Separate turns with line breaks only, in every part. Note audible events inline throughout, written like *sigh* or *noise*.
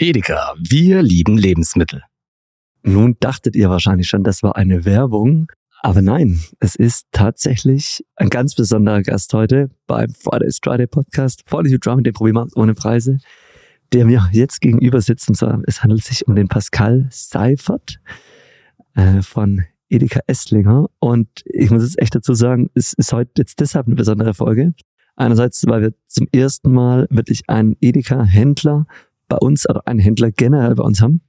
Edeka, wir lieben Lebensmittel.
Nun dachtet ihr wahrscheinlich schon, das war eine Werbung. Aber nein, es ist tatsächlich ein ganz besonderer Gast heute beim Fridays Friday Podcast von You Drum, dem Problemmarkt ohne Preise, der mir jetzt gegenüber sitzt. Und zwar, es handelt sich um den Pascal Seifert äh, von Edeka Esslinger. Und ich muss jetzt echt dazu sagen, es ist heute jetzt deshalb eine besondere Folge. Einerseits, weil wir zum ersten Mal wirklich einen Edeka-Händler bei uns, oder einen Händler generell bei uns haben.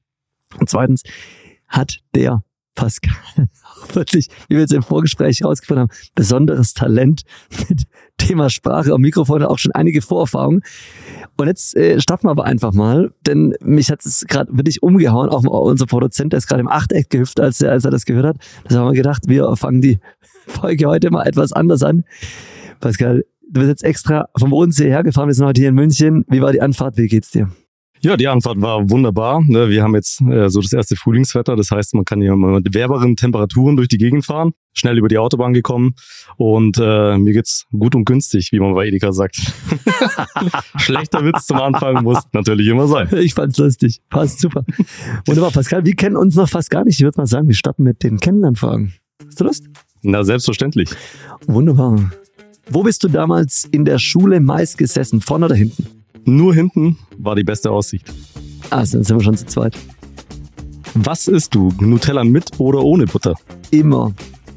Und zweitens hat der Pascal *laughs* wirklich, wie wir jetzt im Vorgespräch herausgefunden haben, besonderes Talent mit Thema Sprache und Mikrofon, auch schon einige Vorerfahrungen. Und jetzt äh, starten wir aber einfach mal, denn mich hat es gerade wirklich umgehauen. Auch unser Produzent, der ist gerade im Achteck gehüpft, als er, als er das gehört hat. Das haben wir gedacht, wir fangen die *laughs* Folge heute mal etwas anders an. Pascal, du bist jetzt extra vom Bodensee hergefahren, wir sind heute hier in München. Wie war die Anfahrt? Wie geht's dir?
Ja, die Anfahrt war wunderbar. Ne? Wir haben jetzt äh, so das erste Frühlingswetter. Das heißt, man kann hier mit wärmeren Temperaturen durch die Gegend fahren, schnell über die Autobahn gekommen und äh, mir geht's gut und günstig, wie man bei Edeka sagt. *laughs* Schlechter Witz zum Anfang muss natürlich immer sein.
Ich fand's lustig. Passt super. Wunderbar, Pascal. Wir kennen uns noch fast gar nicht. Ich würde mal sagen, wir starten mit den Kennenlernfragen. Hast du Lust?
Na, selbstverständlich.
Wunderbar. Wo bist du damals in der Schule meist gesessen? Vorne oder hinten?
Nur hinten war die beste Aussicht.
Ah, dann sind wir schon zu zweit.
Was isst du? Nutella mit oder ohne Butter?
Immer.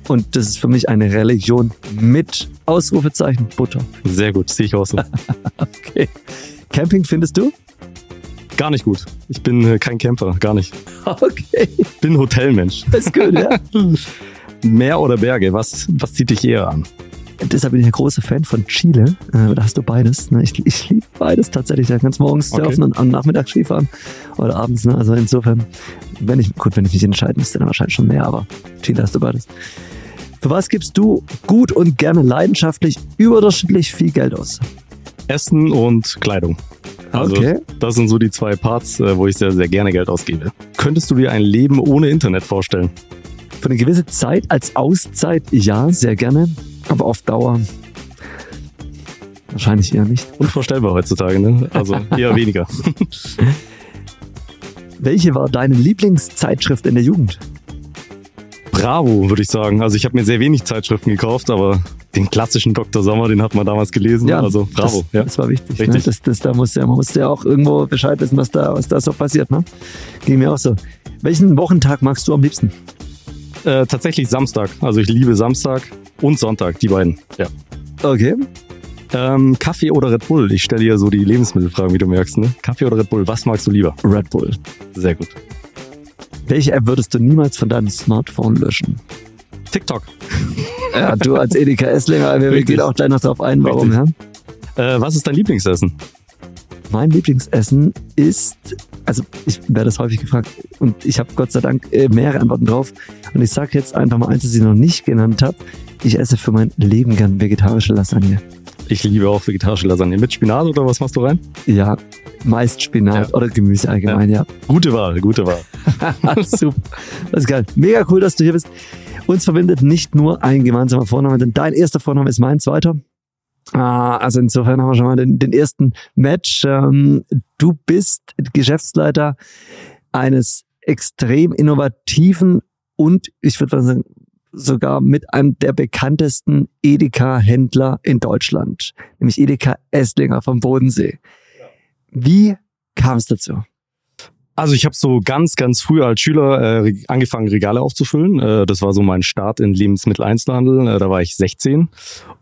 Und das ist für mich eine Religion mit Ausrufezeichen Butter.
Sehr gut, sehe ich auch so. *laughs*
okay. Camping findest du?
Gar nicht gut. Ich bin äh, kein Camper, gar nicht.
Okay.
Bin Hotelmensch.
Das ist gut, ja. *laughs*
Meer oder Berge? Was, was zieht dich eher an?
Deshalb bin ich ein großer Fan von Chile. Äh, da hast du beides. Ne? Ich, ich liebe beides tatsächlich. Da kannst morgens surfen und am Nachmittag Skifahren oder abends. Ne? Also insofern, wenn ich, gut, wenn ich mich entscheiden müsste, dann wahrscheinlich schon mehr, aber Chile hast du beides. Für was gibst du gut und gerne leidenschaftlich überdurchschnittlich viel Geld aus?
Essen und Kleidung. Also
okay.
Das sind so die zwei Parts, äh, wo ich sehr, sehr gerne Geld ausgebe. Könntest du dir ein Leben ohne Internet vorstellen?
Für eine gewisse Zeit als Auszeit ja, sehr gerne. Aber auf Dauer wahrscheinlich eher nicht.
Unvorstellbar heutzutage, ne? Also eher *laughs* weniger.
Welche war deine Lieblingszeitschrift in der Jugend?
Bravo, würde ich sagen. Also ich habe mir sehr wenig Zeitschriften gekauft, aber den klassischen Dr. Sommer, den hat man damals gelesen.
Ja,
also bravo.
Das, ja. das war wichtig. Ne? Das, das, da muss ja, man musste ja auch irgendwo Bescheid wissen, was da, was da so passiert. Ne? Ging mir auch so. Welchen Wochentag magst du am liebsten?
Äh, tatsächlich Samstag. Also ich liebe Samstag und Sonntag, die beiden. Ja.
Okay.
Ähm, Kaffee oder Red Bull? Ich stelle dir so die Lebensmittelfragen, wie du merkst. Ne? Kaffee oder Red Bull? Was magst du lieber?
Red Bull.
Sehr gut.
Welche App würdest du niemals von deinem Smartphone löschen?
TikTok. *laughs*
Ja, du als Edeka Esslinger, wir gehen auch gleich noch drauf ein, warum, ja?
Äh, was ist dein Lieblingsessen?
Mein Lieblingsessen ist, also ich werde das häufig gefragt und ich habe Gott sei Dank äh, mehrere Antworten drauf. Und ich sage jetzt einfach mal eins, das ich noch nicht genannt habe. Ich esse für mein Leben gern vegetarische Lasagne.
Ich liebe auch vegetarische Lasagne. Mit Spinat oder was machst du rein?
Ja, meist Spinat ja. oder Gemüse allgemein, ja. ja.
Gute Wahl, gute Wahl. *laughs*
Super. Das ist geil. Mega cool, dass du hier bist. Uns verbindet nicht nur ein gemeinsamer Vorname, denn dein erster Vorname ist mein zweiter. Ah, also insofern haben wir schon mal den, den ersten Match. Ähm, du bist Geschäftsleiter eines extrem innovativen und ich würde mal sagen, sogar mit einem der bekanntesten Edeka-Händler in Deutschland, nämlich Edeka Esslinger vom Bodensee. Wie kam es dazu?
Also ich habe so ganz, ganz früh als Schüler äh, angefangen, Regale aufzufüllen. Äh, das war so mein Start in Lebensmitteleinzelhandel. Äh, da war ich 16.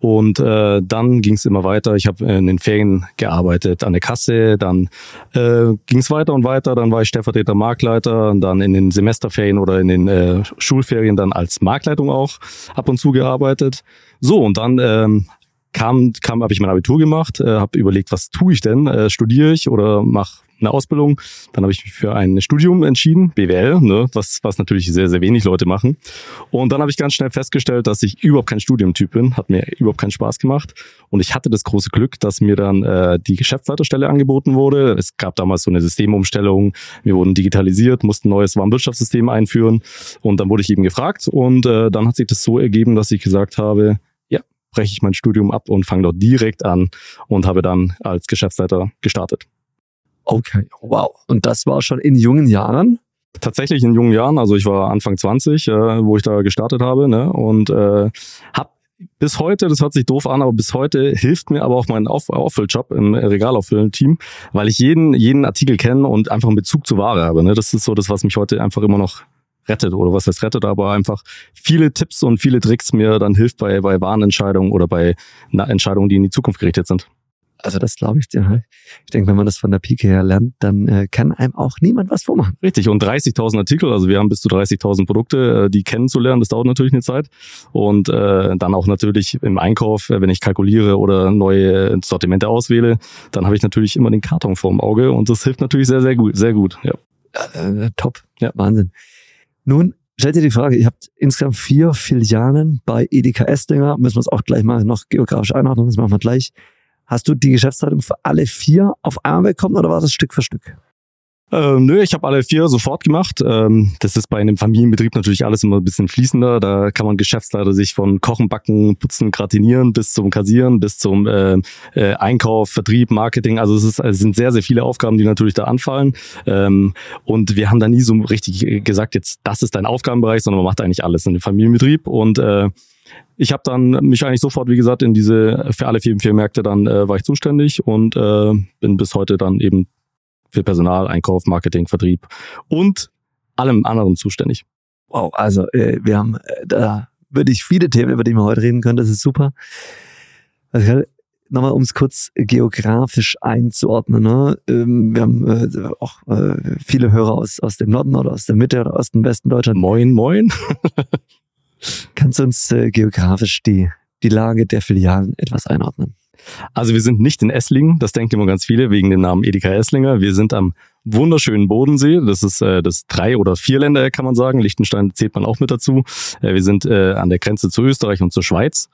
Und äh, dann ging es immer weiter. Ich habe in den Ferien gearbeitet an der Kasse. Dann äh, ging es weiter und weiter. Dann war ich Stellvertreter Marktleiter. Und dann in den Semesterferien oder in den äh, Schulferien dann als Marktleitung auch ab und zu gearbeitet. So, und dann ähm, kam, kam habe ich mein Abitur gemacht, äh, habe überlegt, was tue ich denn? Äh, studiere ich oder mache eine Ausbildung. Dann habe ich mich für ein Studium entschieden, BWL, ne, was, was natürlich sehr, sehr wenig Leute machen. Und dann habe ich ganz schnell festgestellt, dass ich überhaupt kein Studiumtyp bin, hat mir überhaupt keinen Spaß gemacht. Und ich hatte das große Glück, dass mir dann äh, die Geschäftsleiterstelle angeboten wurde. Es gab damals so eine Systemumstellung, wir wurden digitalisiert, mussten ein neues Warenwirtschaftssystem einführen. Und dann wurde ich eben gefragt und äh, dann hat sich das so ergeben, dass ich gesagt habe, ja, breche ich mein Studium ab und fange dort direkt an und habe dann als Geschäftsleiter gestartet.
Okay, wow. Und das war schon in jungen Jahren?
Tatsächlich in jungen Jahren, also ich war Anfang 20, äh, wo ich da gestartet habe, ne? Und äh, habe bis heute, das hört sich doof an, aber bis heute hilft mir aber auch mein Auf Auffülljob im Regalaufüllen-Team, weil ich jeden, jeden Artikel kenne und einfach einen Bezug zur Ware habe. Ne? Das ist so das, was mich heute einfach immer noch rettet oder was heißt rettet, aber einfach viele Tipps und viele Tricks mir dann hilft bei, bei Warenentscheidungen oder bei Entscheidungen, die in die Zukunft gerichtet sind.
Also das glaube ich dir. Ich denke, wenn man das von der Pike her lernt, dann äh, kann einem auch niemand was vormachen.
Richtig. Und 30.000 Artikel, also wir haben bis zu 30.000 Produkte, äh, die kennenzulernen, das dauert natürlich eine Zeit. Und äh, dann auch natürlich im Einkauf, äh, wenn ich kalkuliere oder neue Sortimente auswähle, dann habe ich natürlich immer den Karton vorm Auge und das hilft natürlich sehr, sehr gut. Sehr gut. Ja.
Äh, top. Ja, Wahnsinn. Nun stellt ihr die Frage, ihr habt insgesamt vier Filialen bei Edeka Estinger. Müssen wir es auch gleich mal noch geografisch einordnen, das machen wir gleich. Hast du die Geschäftsleitung für alle vier auf einmal bekommen oder war das Stück für Stück?
Ähm, nö, ich habe alle vier sofort gemacht. Ähm, das ist bei einem Familienbetrieb natürlich alles immer ein bisschen fließender. Da kann man Geschäftsleiter sich von Kochen, Backen, Putzen, Gratinieren bis zum Kassieren, bis zum äh, äh, Einkauf, Vertrieb, Marketing. Also es, ist, es sind sehr, sehr viele Aufgaben, die natürlich da anfallen. Ähm, und wir haben da nie so richtig gesagt, jetzt das ist dein Aufgabenbereich, sondern man macht eigentlich alles in dem Familienbetrieb. Und äh, ich habe dann mich eigentlich sofort, wie gesagt, in diese, für alle vier, vier Märkte dann äh, war ich zuständig und äh, bin bis heute dann eben für Personal, Einkauf, Marketing, Vertrieb und allem anderen zuständig.
Wow, also äh, wir haben äh, da würde ich viele Themen, über die wir heute reden können, das ist super. Also, nochmal, um es kurz geografisch einzuordnen. Ne? Ähm, wir haben äh, auch äh, viele Hörer aus, aus dem Norden oder aus der Mitte oder Osten, Westen Deutschland.
Moin, moin. *laughs*
Kannst du uns äh, geografisch die, die Lage der Filialen etwas einordnen?
Also wir sind nicht in Esslingen, das denken immer ganz viele wegen dem Namen Edeka Esslinger. Wir sind am wunderschönen Bodensee. Das ist äh, das drei oder vier Länder, kann man sagen. Liechtenstein zählt man auch mit dazu. Äh, wir sind äh, an der Grenze zu Österreich und zur Schweiz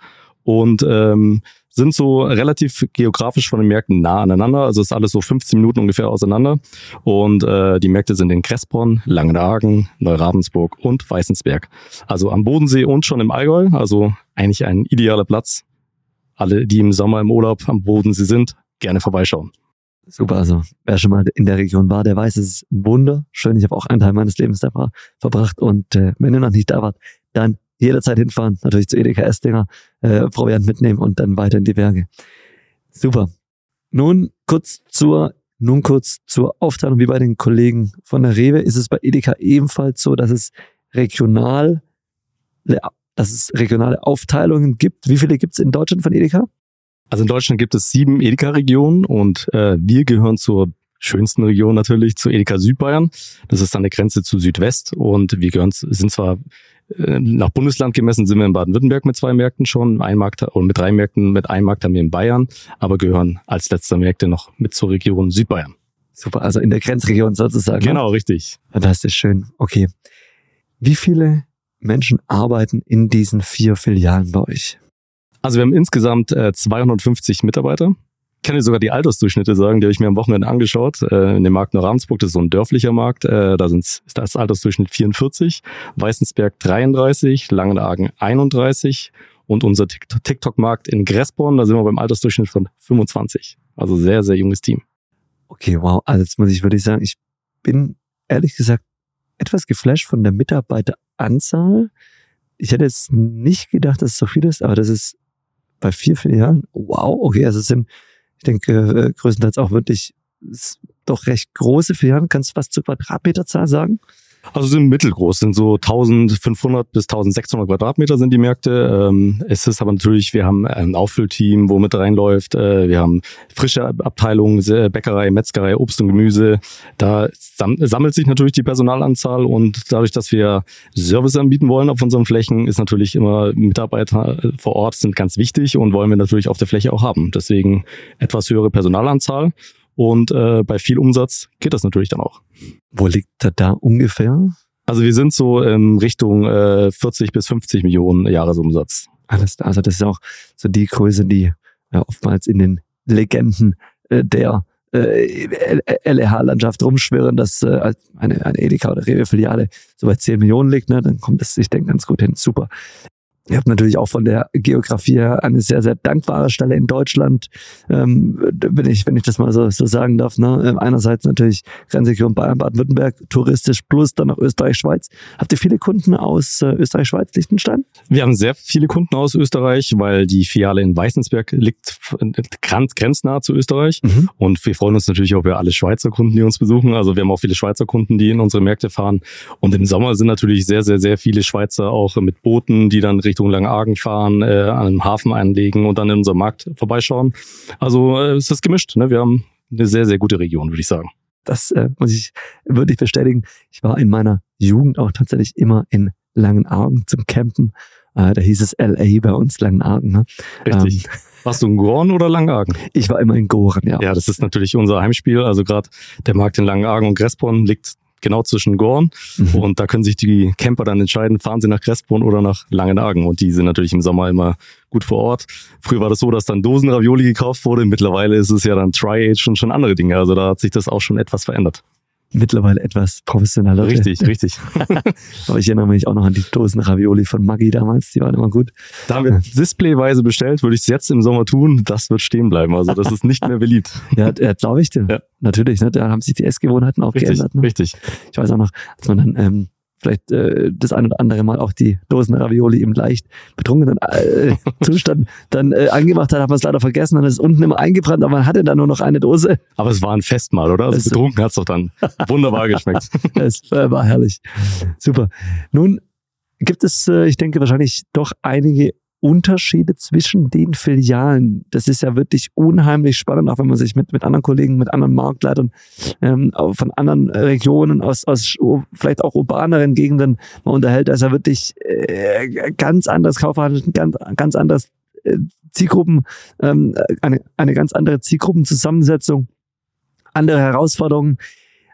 und ähm, sind so relativ geografisch von den Märkten nah aneinander. Also ist alles so 15 Minuten ungefähr auseinander. Und äh, die Märkte sind in Kressborn, Langenhagen, Neuravensburg und Weißensberg. Also am Bodensee und schon im Allgäu. Also eigentlich ein idealer Platz. Alle, die im Sommer im Urlaub am Bodensee sind, gerne vorbeischauen.
Super, also wer schon mal in der Region war, der weiß, es ist wunderschön. Ich habe auch einen Teil meines Lebens da verbracht und äh, wenn ihr noch nicht da wart, dann jederzeit hinfahren, natürlich zu Edeka Estinger, äh, Proviant mitnehmen und dann weiter in die Berge. Super. Nun kurz zur, nun kurz zur Aufteilung wie bei den Kollegen von der Rewe. Ist es bei Edeka ebenfalls so, dass es regional, dass es regionale Aufteilungen gibt? Wie viele gibt es in Deutschland von Edeka?
Also in Deutschland gibt es sieben Edeka-Regionen und äh, wir gehören zur schönsten Region natürlich, zu Edeka Südbayern. Das ist an der Grenze zu Südwest und wir gehören, sind zwar nach Bundesland gemessen sind wir in Baden-Württemberg mit zwei Märkten schon, ein Markt oder mit drei Märkten, mit einem Markt haben wir in Bayern, aber gehören als letzter Märkte noch mit zur Region Südbayern.
Super, also in der Grenzregion sozusagen.
Ne? Genau, ne? richtig.
Fantastisch, schön. Okay. Wie viele Menschen arbeiten in diesen vier Filialen bei euch?
Also wir haben insgesamt äh, 250 Mitarbeiter kann dir sogar die Altersdurchschnitte sagen, die habe ich mir am Wochenende angeschaut. Äh, in dem Markt Neuransburg, das ist so ein dörflicher Markt, äh, da sind das Altersdurchschnitt 44, Weißensberg 33, Langenhagen 31 und unser TikTok-Markt in Gressborn, da sind wir beim Altersdurchschnitt von 25. Also sehr, sehr junges Team.
Okay, wow. Also jetzt muss ich wirklich sagen, ich bin ehrlich gesagt etwas geflasht von der Mitarbeiteranzahl. Ich hätte jetzt nicht gedacht, dass es so viel ist, aber das ist bei vier Filialen. Wow, okay, also es sind ich denke, äh, größtenteils auch wirklich doch recht große Filialen. Kannst du was zur Quadratmeterzahl sagen?
Also sind mittelgroß, sind so 1500 bis 1600 Quadratmeter sind die Märkte. Ähm, es ist aber natürlich, wir haben ein Auffüllteam, wo mit reinläuft. Äh, wir haben frische Abteilungen, Bäckerei, Metzgerei, Obst und Gemüse. Da sammelt sich natürlich die Personalanzahl und dadurch, dass wir Service anbieten wollen auf unseren Flächen, ist natürlich immer Mitarbeiter vor Ort sind ganz wichtig und wollen wir natürlich auf der Fläche auch haben. Deswegen etwas höhere Personalanzahl. Und äh, bei viel Umsatz geht das natürlich dann auch.
Wo liegt er da ungefähr?
Also wir sind so in Richtung äh, 40 bis 50 Millionen Jahresumsatz.
Alles klar. Also das ist auch so die Größe, die ja, oftmals in den Legenden äh, der äh, LEH-Landschaft rumschwirren, dass äh, eine, eine Edeka oder Rewe-Filiale so bei 10 Millionen liegt, ne, dann kommt das, ich denke, ganz gut hin. Super. Ihr habt natürlich auch von der Geografie her eine sehr, sehr dankbare Stelle in Deutschland, ähm, wenn, ich, wenn ich das mal so, so sagen darf. Ne? Ähm, einerseits natürlich Grenzregion Bayern, Baden-Württemberg, touristisch plus dann noch Österreich, Schweiz. Habt ihr viele Kunden aus äh, Österreich, Schweiz, Liechtenstein?
Wir haben sehr viele Kunden aus Österreich, weil die Filiale in Weißensberg liegt grenznah zu Österreich. Mhm. Und wir freuen uns natürlich auch über alle Schweizer Kunden, die uns besuchen. Also wir haben auch viele Schweizer Kunden, die in unsere Märkte fahren. Und im Sommer sind natürlich sehr, sehr, sehr viele Schweizer auch mit Booten, die dann Richtung Langenargen fahren, äh, an einem Hafen einlegen und dann in unserem Markt vorbeischauen. Also äh, es ist gemischt. Ne? Wir haben eine sehr, sehr gute Region, würde ich sagen.
Das äh, muss ich wirklich bestätigen. Ich war in meiner Jugend auch tatsächlich immer in Langenargen zum Campen. Äh, da hieß es LA bei uns, Langenargen. Ne?
Richtig. Ähm, *laughs* warst du in Gorn oder Langenargen?
Ich war immer in Goren, ja.
Ja, das ist natürlich unser Heimspiel. Also gerade der Markt in Langenargen und Gressborn liegt genau zwischen Gorn. Mhm. Und da können sich die Camper dann entscheiden, fahren sie nach Crespon oder nach Langenargen. Und die sind natürlich im Sommer immer gut vor Ort. Früher war das so, dass dann Dosenravioli gekauft wurde. Mittlerweile ist es ja dann Tri-Age und schon andere Dinge. Also da hat sich das auch schon etwas verändert
mittlerweile etwas professioneller.
Richtig, *laughs* richtig.
Aber ich erinnere mich auch noch an die Dosen Ravioli von Maggi damals, die waren immer gut.
Da haben wir displayweise bestellt, würde ich es jetzt im Sommer tun, das wird stehen bleiben. Also das ist nicht mehr beliebt.
ja, ja glaube ich dir. Ja. Natürlich, ne? da haben sich die Essgewohnheiten auch
richtig,
geändert. Ne?
Richtig.
Ich weiß auch noch, als man dann ähm, vielleicht äh, das ein oder andere Mal auch die Dosen Ravioli im leicht betrunkenen äh, *laughs* Zustand dann äh, angemacht hat, hat man es leider vergessen, dann ist es unten immer eingebrannt, aber man hatte dann nur noch eine Dose.
Aber es war ein Festmahl, oder? Also betrunken hat es doch dann *laughs* wunderbar geschmeckt. *laughs*
es war herrlich. Super. Nun gibt es, äh, ich denke, wahrscheinlich doch einige Unterschiede zwischen den Filialen. Das ist ja wirklich unheimlich spannend, auch wenn man sich mit, mit anderen Kollegen, mit anderen Marktleitern ähm, von anderen Regionen aus, aus vielleicht auch urbaneren Gegenden mal unterhält. Ja wirklich äh, ganz anders Kaufverhalten, ganz, ganz anders äh, Zielgruppen, ähm, eine, eine ganz andere Zielgruppenzusammensetzung, andere Herausforderungen.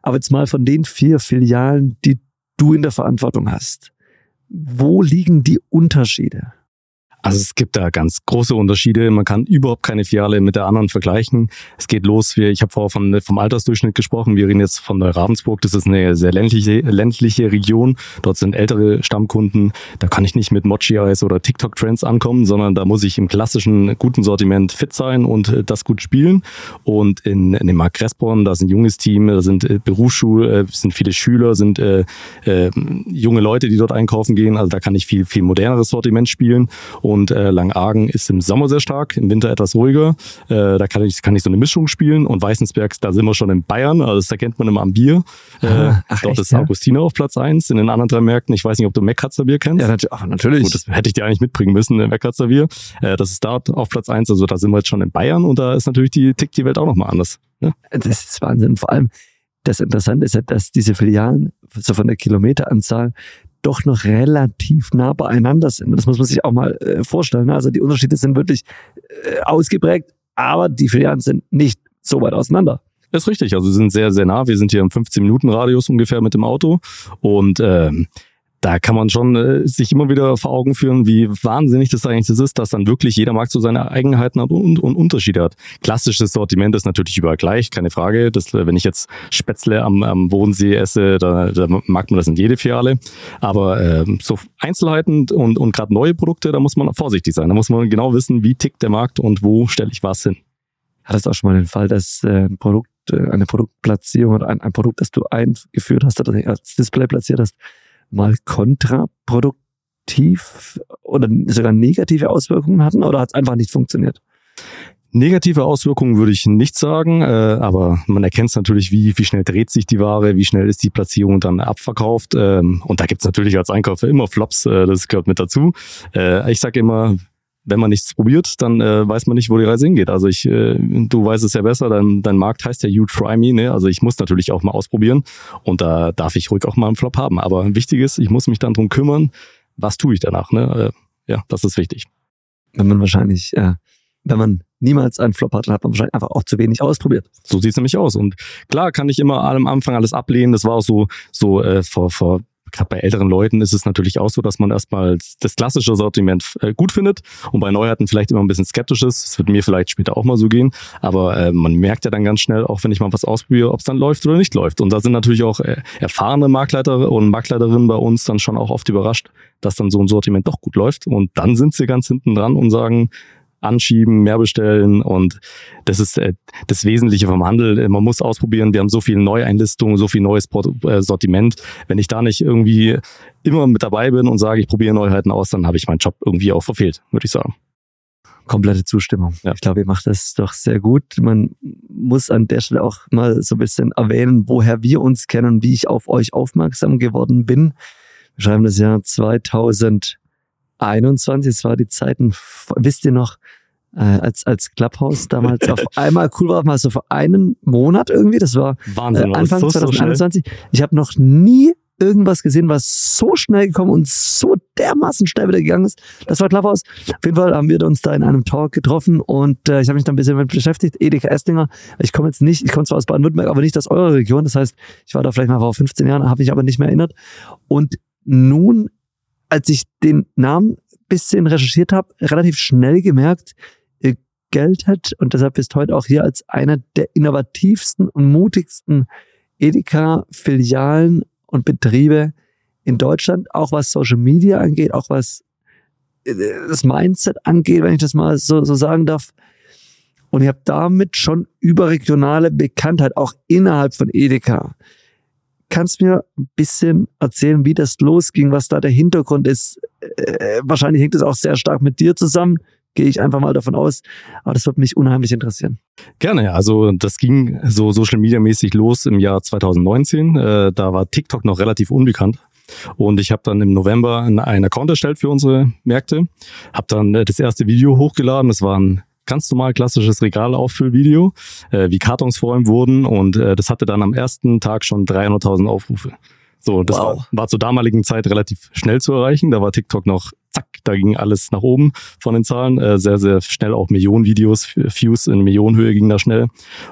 Aber jetzt mal von den vier Filialen, die du in der Verantwortung hast. Wo liegen die Unterschiede?
Also es gibt da ganz große Unterschiede. Man kann überhaupt keine Filiale mit der anderen vergleichen. Es geht los, wie, ich habe vorher von, vom Altersdurchschnitt gesprochen. Wir reden jetzt von der Ravensburg. Das ist eine sehr ländliche, ländliche Region. Dort sind ältere Stammkunden. Da kann ich nicht mit Mochi-Eis oder TikTok-Trends ankommen, sondern da muss ich im klassischen guten Sortiment fit sein und äh, das gut spielen. Und in, in dem Markt Crespborn, da ist ein junges Team, da sind äh, Berufsschule, äh, sind viele Schüler, sind äh, äh, junge Leute, die dort einkaufen gehen. Also da kann ich viel, viel moderneres Sortiment spielen. Und äh, Langargen ist im Sommer sehr stark, im Winter etwas ruhiger. Äh, da kann ich, kann ich so eine Mischung spielen. Und Weißensberg, da sind wir schon in Bayern, also das erkennt man immer am Bier. Äh, Ach, dort echt, ist ja? Augustiner auf Platz eins. In den anderen drei Märkten, ich weiß nicht, ob du Meckkatzer Bier kennst.
Ja, natürlich. Ach, natürlich.
Gut, das hätte ich dir eigentlich mitbringen müssen, Meckkatzer Bier. Äh, das ist dort auf Platz eins. Also da sind wir jetzt schon in Bayern und da ist natürlich die, tickt die Welt auch nochmal anders.
Ja? Das ist Wahnsinn. Vor allem, das Interessante ist ja, dass diese Filialen, so von der Kilometeranzahl, doch noch relativ nah beieinander sind. Das muss man sich auch mal äh, vorstellen. Also die Unterschiede sind wirklich äh, ausgeprägt, aber die Filialen sind nicht so weit auseinander.
Das ist richtig. Also sind sehr, sehr nah. Wir sind hier im 15-Minuten-Radius ungefähr mit dem Auto. Und ähm, da kann man schon äh, sich immer wieder vor Augen führen, wie wahnsinnig das eigentlich das ist, dass dann wirklich jeder Markt so seine Eigenheiten hat und, und Unterschiede hat. Klassisches Sortiment ist natürlich überall gleich, keine Frage. Das, äh, wenn ich jetzt Spätzle am, am Bodensee esse, da, da mag man das in jede Filiale. Aber äh, so Einzelheiten und, und gerade neue Produkte, da muss man vorsichtig sein. Da muss man genau wissen, wie tickt der Markt und wo stelle ich was hin.
Hattest du auch schon mal den Fall, dass äh, ein Produkt, äh, eine Produktplatzierung oder ein, ein Produkt, das du eingeführt hast oder als Display platziert hast, mal kontraproduktiv oder sogar negative Auswirkungen hatten oder hat es einfach nicht funktioniert?
Negative Auswirkungen würde ich nicht sagen, äh, aber man erkennt es natürlich, wie, wie schnell dreht sich die Ware, wie schnell ist die Platzierung dann abverkauft. Ähm, und da gibt es natürlich als Einkäufer immer Flops, äh, das gehört mit dazu. Äh, ich sage immer, wenn man nichts probiert, dann äh, weiß man nicht, wo die Reise hingeht. Also ich, äh, du weißt es ja besser, dein, dein Markt heißt ja You Try Me, ne? Also ich muss natürlich auch mal ausprobieren und da darf ich ruhig auch mal einen Flop haben. Aber wichtig ist, ich muss mich dann drum kümmern, was tue ich danach, ne? Äh, ja, das ist wichtig.
Wenn man wahrscheinlich, äh, wenn man niemals einen Flop hat, dann hat man wahrscheinlich einfach auch zu wenig ausprobiert.
So sieht's nämlich aus. Und klar kann ich immer am Anfang alles ablehnen. Das war auch so, so äh, vor, vor gerade bei älteren Leuten ist es natürlich auch so, dass man erstmal das klassische Sortiment äh, gut findet und bei Neuheiten vielleicht immer ein bisschen skeptisch ist. Das wird mir vielleicht später auch mal so gehen, aber äh, man merkt ja dann ganz schnell, auch wenn ich mal was ausprobiere, ob es dann läuft oder nicht läuft. Und da sind natürlich auch äh, erfahrene Marktleiter und Marktleiterinnen bei uns dann schon auch oft überrascht, dass dann so ein Sortiment doch gut läuft. Und dann sind sie ganz hinten dran und sagen, anschieben, mehr bestellen und das ist äh, das Wesentliche vom Handel. Man muss ausprobieren. Wir haben so viel Neueinlistungen, so viel neues äh, Sortiment. Wenn ich da nicht irgendwie immer mit dabei bin und sage, ich probiere Neuheiten aus, dann habe ich meinen Job irgendwie auch verfehlt, würde ich sagen.
Komplette Zustimmung. Ja. Ich glaube, ihr macht das doch sehr gut. Man muss an der Stelle auch mal so ein bisschen erwähnen, woher wir uns kennen, wie ich auf euch aufmerksam geworden bin. Wir schreiben das Jahr 2000 21, es war die Zeiten, wisst ihr noch, äh, als, als Clubhouse damals auf *laughs* einmal cool war, mal so für einen Monat irgendwie, das war
Wahnsinn,
äh, Anfang
so,
2021. So ich habe noch nie irgendwas gesehen, was so schnell gekommen und so dermaßen schnell wieder gegangen ist. Das war Clubhouse. Auf jeden Fall haben wir uns da in einem Talk getroffen und äh, ich habe mich da ein bisschen mit beschäftigt. Edeka Estinger. Ich komme jetzt nicht, ich komme zwar aus Baden-Württemberg, aber nicht aus eurer Region. Das heißt, ich war da vielleicht mal vor 15 Jahren, habe mich aber nicht mehr erinnert. Und nun als ich den Namen bisschen recherchiert habe, relativ schnell gemerkt, ihr geltet und deshalb bist heute auch hier als einer der innovativsten und mutigsten Edeka-Filialen und Betriebe in Deutschland, auch was Social Media angeht, auch was äh, das Mindset angeht, wenn ich das mal so, so sagen darf. Und ihr habt damit schon überregionale Bekanntheit, auch innerhalb von Edeka. Kannst mir ein bisschen erzählen, wie das losging, was da der Hintergrund ist? Äh, wahrscheinlich hängt es auch sehr stark mit dir zusammen. Gehe ich einfach mal davon aus. Aber das wird mich unheimlich interessieren.
Gerne. Also das ging so Social Media mäßig los im Jahr 2019. Äh, da war TikTok noch relativ unbekannt. Und ich habe dann im November einen Account erstellt für unsere Märkte, habe dann äh, das erste Video hochgeladen. Das war ein ganz normal klassisches Regalauffüllvideo, äh, wie Kartons vor wurden und äh, das hatte dann am ersten Tag schon 300.000 Aufrufe. So, das wow. war, war zur damaligen Zeit relativ schnell zu erreichen. Da war TikTok noch zack, da ging alles nach oben von den Zahlen. Äh, sehr, sehr schnell auch Millionen Videos, Views in Millionenhöhe ging da schnell.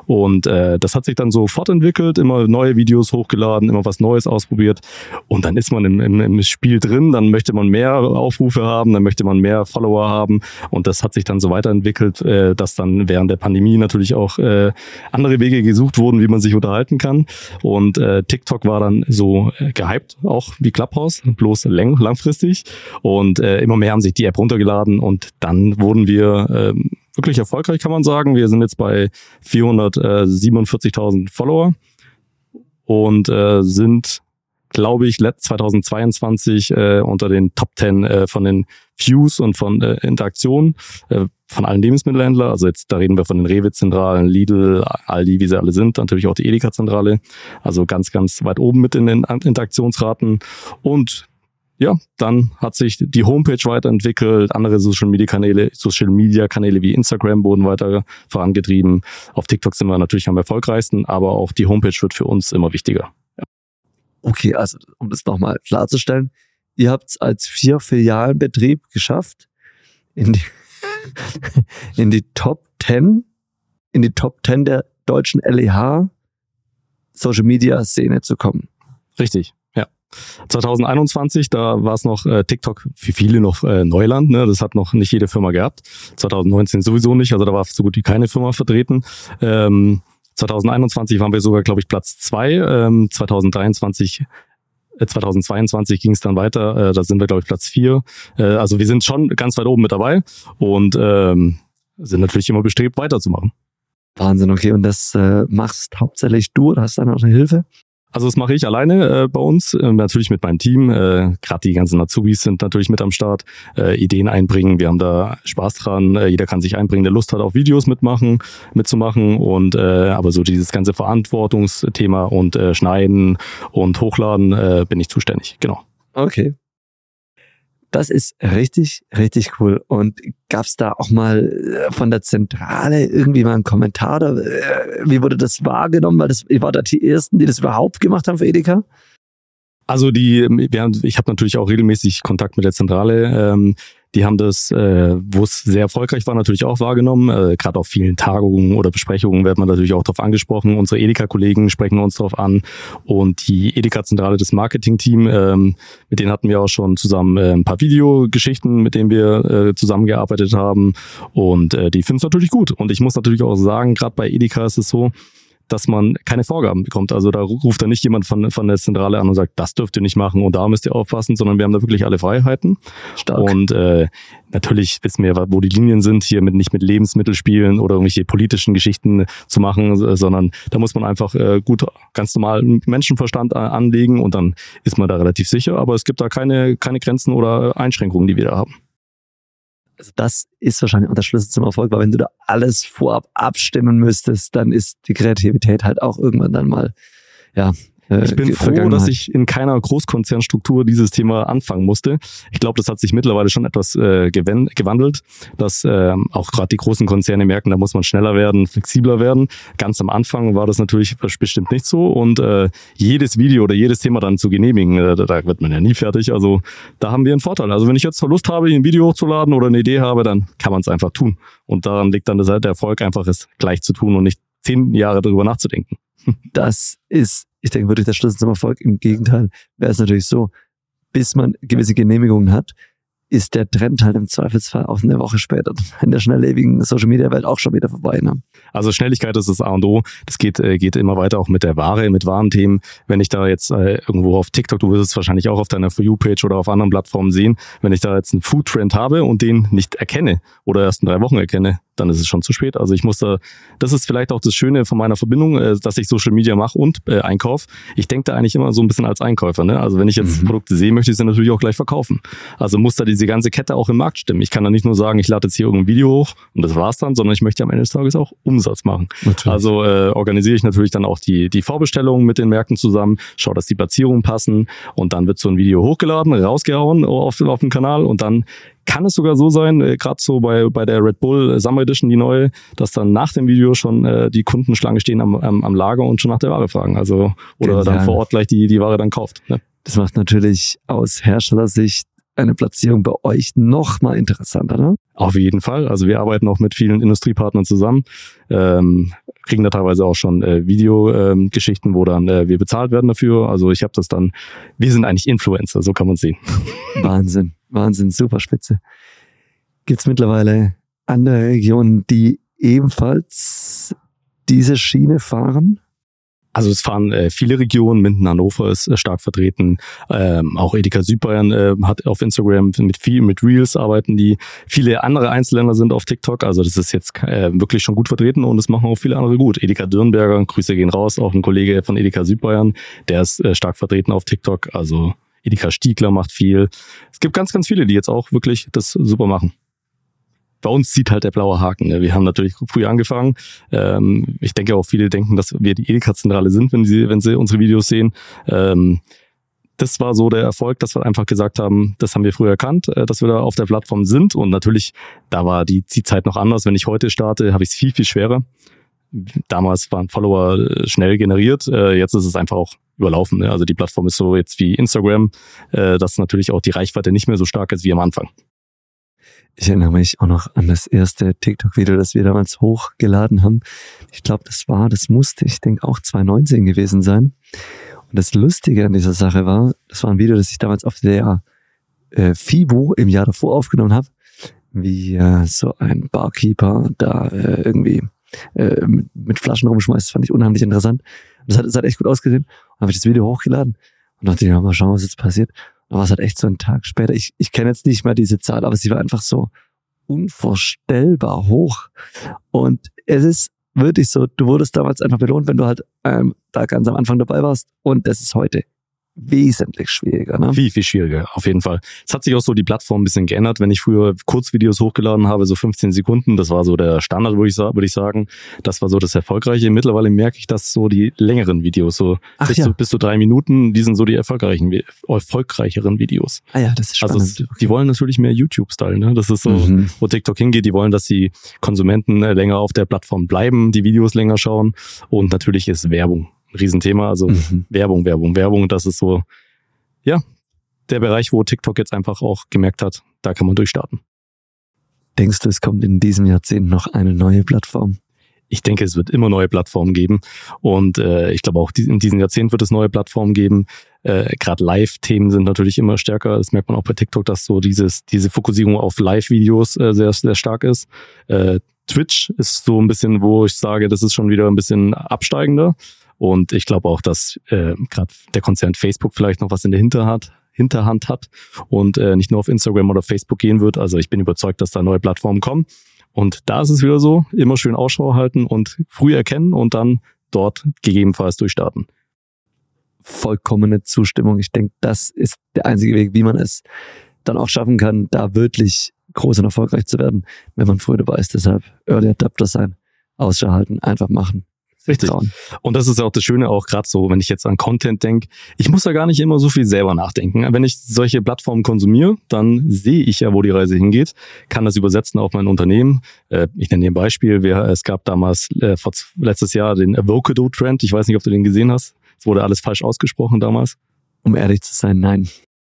Und äh, das hat sich dann so fortentwickelt, immer neue Videos hochgeladen, immer was Neues ausprobiert. Und dann ist man im, im, im Spiel drin, dann möchte man mehr Aufrufe haben, dann möchte man mehr Follower haben. Und das hat sich dann so weiterentwickelt, äh, dass dann während der Pandemie natürlich auch äh, andere Wege gesucht wurden, wie man sich unterhalten kann. Und äh, TikTok war dann so äh, gehypt, auch wie Clubhouse, bloß lang, langfristig. Und äh, äh, immer mehr haben sich die App runtergeladen und dann wurden wir äh, wirklich erfolgreich, kann man sagen. Wir sind jetzt bei 447.000 Follower und äh, sind, glaube ich, 2022 äh, unter den Top 10 äh, von den Views und von äh, Interaktionen äh, von allen Lebensmittelhändlern. Also jetzt, da reden wir von den Rewe-Zentralen, Lidl, Aldi, wie sie alle sind, natürlich auch die Edeka-Zentrale. Also ganz, ganz weit oben mit in den Interaktionsraten. Und ja, dann hat sich die Homepage weiterentwickelt, andere Social Media Kanäle, Social Media Kanäle wie Instagram wurden weiter vorangetrieben. Auf TikTok sind wir natürlich am erfolgreichsten, aber auch die Homepage wird für uns immer wichtiger. Ja.
Okay, also um das nochmal klarzustellen, ihr habt es als vier Filialenbetrieb geschafft, in die, *laughs* in die Top 10, in die Top 10 der deutschen LEH Social Media Szene zu kommen.
Richtig. 2021, da war es noch äh, TikTok für viele noch äh, Neuland, ne? das hat noch nicht jede Firma gehabt. 2019 sowieso nicht, also da war so gut wie keine Firma vertreten. Ähm, 2021 waren wir sogar, glaube ich, Platz zwei. Ähm, 2023 2022 ging es dann weiter, äh, da sind wir, glaube ich, Platz vier. Äh, also wir sind schon ganz weit oben mit dabei und ähm, sind natürlich immer bestrebt, weiterzumachen.
Wahnsinn, okay. Und das äh, machst hauptsächlich du oder hast du dann auch eine Hilfe?
Also das mache ich alleine äh, bei uns, äh, natürlich mit meinem Team. Äh, Gerade die ganzen Azubis sind natürlich mit am Start. Äh, Ideen einbringen, wir haben da Spaß dran. Äh, jeder kann sich einbringen, der Lust hat, auf Videos mitmachen, mitzumachen. Und äh, aber so dieses ganze Verantwortungsthema und äh, Schneiden und Hochladen äh, bin ich zuständig. Genau.
Okay. Das ist richtig, richtig cool. Und gab's da auch mal äh, von der Zentrale irgendwie mal einen Kommentar? Oder, äh, wie wurde das wahrgenommen? Weil das, ihr da die Ersten, die das überhaupt gemacht haben für Edeka?
Also die, wir haben, ich habe natürlich auch regelmäßig Kontakt mit der Zentrale. Ähm, Die haben das, äh, wo es sehr erfolgreich war, natürlich auch wahrgenommen. Äh, Gerade auf vielen Tagungen oder Besprechungen wird man natürlich auch darauf angesprochen. Unsere Edeka-Kollegen sprechen uns darauf an. Und die Edeka-Zentrale, das Marketing-Team, ähm, mit denen hatten wir auch schon zusammen äh, ein paar Videogeschichten, mit denen wir äh, zusammengearbeitet haben. Und äh, die finden es natürlich gut. Und ich muss natürlich auch sagen, gerade bei Edeka ist es so, dass man keine Vorgaben bekommt. Also da ruft dann nicht jemand von, von der Zentrale an und sagt, das dürft ihr nicht machen und da müsst ihr aufpassen, sondern wir haben da wirklich alle Freiheiten. Stark. Und äh, natürlich wissen wir, wo die Linien sind, hier mit nicht mit Lebensmittelspielen oder irgendwelche politischen Geschichten zu machen, sondern da muss man einfach äh, gut ganz normal Menschenverstand anlegen und dann ist man da relativ sicher. Aber es gibt da keine, keine Grenzen oder Einschränkungen, die wir da haben.
Also das ist wahrscheinlich auch der Schlüssel zum Erfolg, weil wenn du da alles vorab abstimmen müsstest, dann ist die Kreativität halt auch irgendwann dann mal, ja,
äh, ich bin froh, dass ich in keiner Großkonzernstruktur dieses Thema anfangen musste. Ich glaube, das hat sich mittlerweile schon etwas äh, gewandelt, dass äh, auch gerade die großen Konzerne merken, da muss man schneller werden, flexibler werden. Ganz am Anfang war das natürlich bestimmt nicht so und äh, jedes Video oder jedes Thema dann zu genehmigen, äh, da wird man ja nie fertig. Also da haben wir einen Vorteil. Also wenn ich jetzt Lust habe, ein Video hochzuladen oder eine Idee habe, dann kann man es einfach tun. Und daran liegt dann der Erfolg einfach, es gleich zu tun und nicht zehn Jahre darüber nachzudenken.
Das ist ich denke wirklich der Schlüssel zum Erfolg. Im Gegenteil wäre es natürlich so, bis man gewisse Genehmigungen hat, ist der Trend halt im Zweifelsfall auch eine Woche später *laughs* in der schnelllebigen Social Media Welt auch schon wieder vorbei. Ne?
Also Schnelligkeit ist das A und O. Das geht, äh, geht immer weiter auch mit der Ware, mit Warenthemen. Wenn ich da jetzt äh, irgendwo auf TikTok, du wirst es wahrscheinlich auch auf deiner For You-Page oder auf anderen Plattformen sehen, wenn ich da jetzt einen Food-Trend habe und den nicht erkenne oder erst in drei Wochen erkenne, dann ist es schon zu spät. Also ich muss da, das ist vielleicht auch das Schöne von meiner Verbindung, äh, dass ich Social Media mache und äh, Einkauf. Ich denke da eigentlich immer so ein bisschen als Einkäufer. Ne? Also wenn ich jetzt mhm. Produkte sehe, möchte ich sie natürlich auch gleich verkaufen. Also muss da diese ganze Kette auch im Markt stimmen. Ich kann da nicht nur sagen, ich lade jetzt hier irgendein Video hoch und das war's dann, sondern ich möchte am Ende des Tages auch Umsatz machen. Natürlich. Also äh, organisiere ich natürlich dann auch die, die Vorbestellungen mit den Märkten zusammen, schaue, dass die Platzierungen passen und dann wird so ein Video hochgeladen, rausgehauen auf, auf dem Kanal und dann kann es sogar so sein, äh, gerade so bei, bei der Red Bull Summer Edition, die neue, dass dann nach dem Video schon äh, die Kundenschlange stehen am, am, am Lager und schon nach der Ware fragen. Also oder Genial. dann vor Ort gleich die, die Ware dann kauft. Ne?
Das macht natürlich aus Herstellersicht eine Platzierung bei euch noch mal interessanter, ne?
Auf jeden Fall. Also wir arbeiten auch mit vielen Industriepartnern zusammen, ähm, kriegen da teilweise auch schon äh, Videogeschichten, ähm, wo dann äh, wir bezahlt werden dafür. Also ich habe das dann, wir sind eigentlich Influencer, so kann man sehen. *laughs*
Wahnsinn. Wahnsinn, super spitze. Gibt es mittlerweile andere Regionen, die ebenfalls diese Schiene fahren?
Also es fahren äh, viele Regionen, Minden, Hannover ist äh, stark vertreten, ähm, auch Edeka Südbayern äh, hat auf Instagram mit viel mit Reels arbeiten die. Viele andere Einzelländer sind auf TikTok, also das ist jetzt äh, wirklich schon gut vertreten und es machen auch viele andere gut. Edeka Dürnberger, Grüße gehen raus, auch ein Kollege von Edeka Südbayern, der ist äh, stark vertreten auf TikTok, also Edeka Stiegler macht viel. Es gibt ganz, ganz viele, die jetzt auch wirklich das super machen. Bei uns zieht halt der blaue Haken. Ne? Wir haben natürlich früh angefangen. Ähm, ich denke auch viele denken, dass wir die Edeka-Zentrale sind, wenn sie, wenn sie unsere Videos sehen. Ähm, das war so der Erfolg, dass wir einfach gesagt haben, das haben wir früher erkannt, äh, dass wir da auf der Plattform sind. Und natürlich, da war die, die Zeit noch anders. Wenn ich heute starte, habe ich es viel, viel schwerer. Damals waren Follower äh, schnell generiert. Äh, jetzt ist es einfach auch überlaufen. Ne? Also die Plattform ist so jetzt wie Instagram, dass natürlich auch die Reichweite nicht mehr so stark ist wie am Anfang.
Ich erinnere mich auch noch an das erste TikTok-Video, das wir damals hochgeladen haben. Ich glaube, das war, das musste, ich denke, auch 2019 gewesen sein. Und das Lustige an dieser Sache war, das war ein Video, das ich damals auf der äh, FIBO im Jahr davor aufgenommen habe, wie äh, so ein Barkeeper da äh, irgendwie äh, mit, Flaschen rumschmeißt. Das fand ich unheimlich interessant. Das hat, das hat echt gut ausgesehen. Und habe ich das Video hochgeladen und dachte, ja, mal schauen, was jetzt passiert. War es halt echt so ein Tag später. Ich, ich kenne jetzt nicht mehr diese Zahl, aber sie war einfach so unvorstellbar hoch. Und es ist wirklich so, du wurdest damals einfach belohnt, wenn du halt ähm, da ganz am Anfang dabei warst. Und das ist heute wesentlich schwieriger. Ne?
Viel, viel schwieriger, auf jeden Fall. Es hat sich auch so die Plattform ein bisschen geändert. Wenn ich früher Kurzvideos hochgeladen habe, so 15 Sekunden, das war so der Standard, würde ich, würde ich sagen. Das war so das Erfolgreiche. Mittlerweile merke ich, dass so die längeren Videos, so Ach, bis, ja. zu, bis zu drei Minuten, die sind so die erfolgreichen, erfolgreicheren Videos.
Ah ja, das ist
also
spannend.
Also die wollen natürlich mehr YouTube-Style. Ne? Das ist so, mhm. wo TikTok hingeht. Die wollen, dass die Konsumenten äh, länger auf der Plattform bleiben, die Videos länger schauen. Und natürlich ist Werbung ein Riesenthema. Also mhm. Werbung, Werbung, Werbung, das ist so, ja, der Bereich, wo TikTok jetzt einfach auch gemerkt hat, da kann man durchstarten.
Denkst du, es kommt in diesem Jahrzehnt noch eine neue Plattform?
ich denke, es wird immer neue Plattformen geben. Und äh, ich glaube auch in diesem Jahrzehnt wird es neue Plattformen geben. Äh, Gerade Live-Themen sind natürlich immer stärker. Das merkt man auch bei TikTok, dass so dieses, diese Fokussierung auf Live-Videos äh, sehr, sehr stark ist. Äh, Twitch ist so ein bisschen, wo ich sage, das ist schon wieder ein bisschen absteigender. Und ich glaube auch, dass äh, gerade der Konzern Facebook vielleicht noch was in der Hinterhand, Hinterhand hat und äh, nicht nur auf Instagram oder Facebook gehen wird. Also ich bin überzeugt, dass da neue Plattformen kommen. Und da ist es wieder so, immer schön Ausschau halten und früh erkennen und dann dort gegebenenfalls durchstarten.
Vollkommene Zustimmung. Ich denke, das ist der einzige Weg, wie man es dann auch schaffen kann, da wirklich groß und erfolgreich zu werden, wenn man früh dabei ist. Deshalb Early Adapter sein, Ausschau halten, einfach machen.
Richtig. Trauen. Und das ist ja auch das Schöne, auch gerade so, wenn ich jetzt an Content denke, ich muss da gar nicht immer so viel selber nachdenken. Wenn ich solche Plattformen konsumiere, dann sehe ich ja, wo die Reise hingeht, kann das übersetzen auf mein Unternehmen. Äh, ich nenne dir ein Beispiel. Es gab damals äh, letztes Jahr den Avocado-Trend. Ich weiß nicht, ob du den gesehen hast. Es wurde alles falsch ausgesprochen damals.
Um ehrlich zu sein, nein.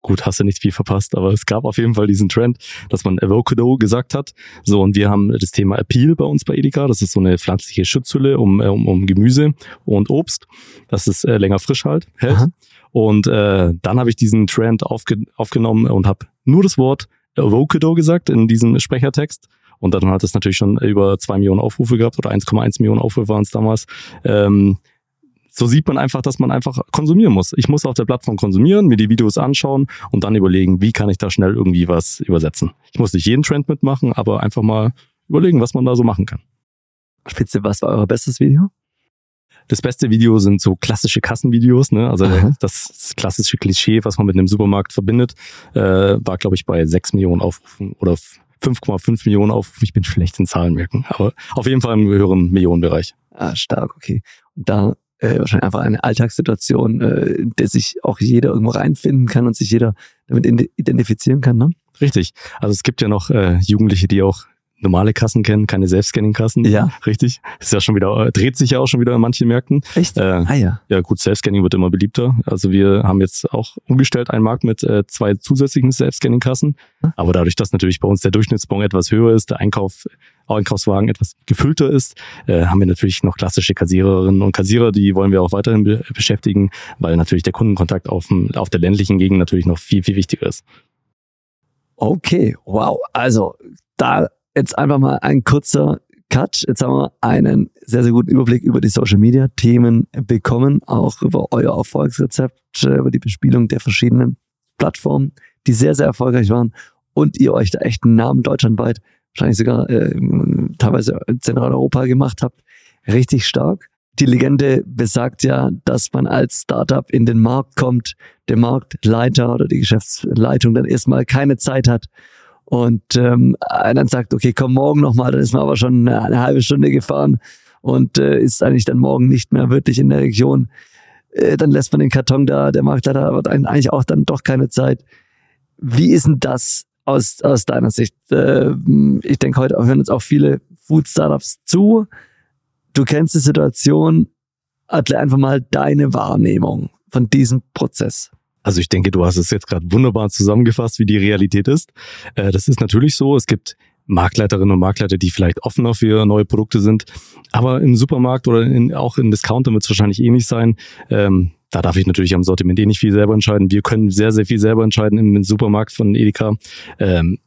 Gut, hast du nicht viel verpasst, aber es gab auf jeden Fall diesen Trend, dass man Avocado gesagt hat. So, und wir haben das Thema Appeal bei uns bei Edeka. Das ist so eine pflanzliche Schutzhülle um, äh, um, um Gemüse und Obst, dass es äh, länger frisch halt, hält. Aha. Und äh, dann habe ich diesen Trend aufge aufgenommen und habe nur das Wort Avocado gesagt in diesem Sprechertext. Und dann hat es natürlich schon über zwei Millionen Aufrufe gehabt oder 1,1 Millionen Aufrufe waren es damals. Ähm, so sieht man einfach, dass man einfach konsumieren muss. Ich muss auf der Plattform konsumieren, mir die Videos anschauen und dann überlegen, wie kann ich da schnell irgendwie was übersetzen. Ich muss nicht jeden Trend mitmachen, aber einfach mal überlegen, was man da so machen kann.
Spitze, was war euer bestes Video?
Das beste Video sind so klassische Kassenvideos, ne? Also Aha. das klassische Klischee, was man mit einem Supermarkt verbindet, äh, war, glaube ich, bei 6 Millionen Aufrufen oder 5,5 Millionen Aufrufen. Ich bin schlecht in Zahlen merken, aber auf jeden Fall im höheren Millionenbereich.
Ah, stark, okay. Und da äh, wahrscheinlich einfach eine Alltagssituation, äh, in der sich auch jeder irgendwo reinfinden kann und sich jeder damit identifizieren kann. Ne?
Richtig. Also es gibt ja noch äh, Jugendliche, die auch normale Kassen kennen, keine Selbstscanning-Kassen.
Ja.
Richtig. Ist ja schon wieder, dreht sich ja auch schon wieder in manchen Märkten.
Echt? Äh,
ah ja. Ja, gut, Selbstscanning wird immer beliebter. Also wir haben jetzt auch umgestellt einen Markt mit äh, zwei zusätzlichen Selbstscanning-Kassen. Hm? Aber dadurch, dass natürlich bei uns der Durchschnittsbon etwas höher ist, der Einkauf, Einkaufswagen etwas gefüllter ist, äh, haben wir natürlich noch klassische Kassiererinnen und Kassierer, die wollen wir auch weiterhin be beschäftigen, weil natürlich der Kundenkontakt auf, auf der ländlichen Gegend natürlich noch viel, viel wichtiger ist.
Okay, wow. Also da jetzt einfach mal ein kurzer Cut. Jetzt haben wir einen sehr, sehr guten Überblick über die Social Media Themen bekommen, auch über euer Erfolgsrezept, äh, über die Bespielung der verschiedenen Plattformen, die sehr, sehr erfolgreich waren und ihr euch da echt einen Namen deutschlandweit, wahrscheinlich sogar äh, teilweise Zentraleuropa gemacht habt. Richtig stark. Die Legende besagt ja, dass man als Startup in den Markt kommt, der Marktleiter oder die Geschäftsleitung dann erstmal keine Zeit hat, und ähm, dann sagt, okay, komm morgen nochmal, dann ist man aber schon eine, halbe Stunde gefahren und äh, ist eigentlich dann morgen nicht mehr wirklich in der Region. Äh, dann lässt man den Karton da, der da hat eigentlich auch dann doch keine Zeit. Wie ist denn das aus, aus deiner Sicht? Äh, ich denke, heute hören uns auch viele Food-Startups zu. Du kennst die Situation, Adle einfach mal deine Wahrnehmung von diesem Prozess.
Also ich denke, du hast es jetzt gerade wunderbar zusammengefasst, wie die Realität ist. Äh, das ist natürlich so. Es gibt Marktleiterinnen und Marktleiter, die vielleicht offener für neue Produkte sind. Aber im Supermarkt oder in, auch im Discounter wird es wahrscheinlich ähnlich sein. Ähm, da darf ich natürlich am Sortiment eh nicht viel selber entscheiden. Wir können sehr, sehr viel selber entscheiden im Supermarkt von Edeka. Ähm,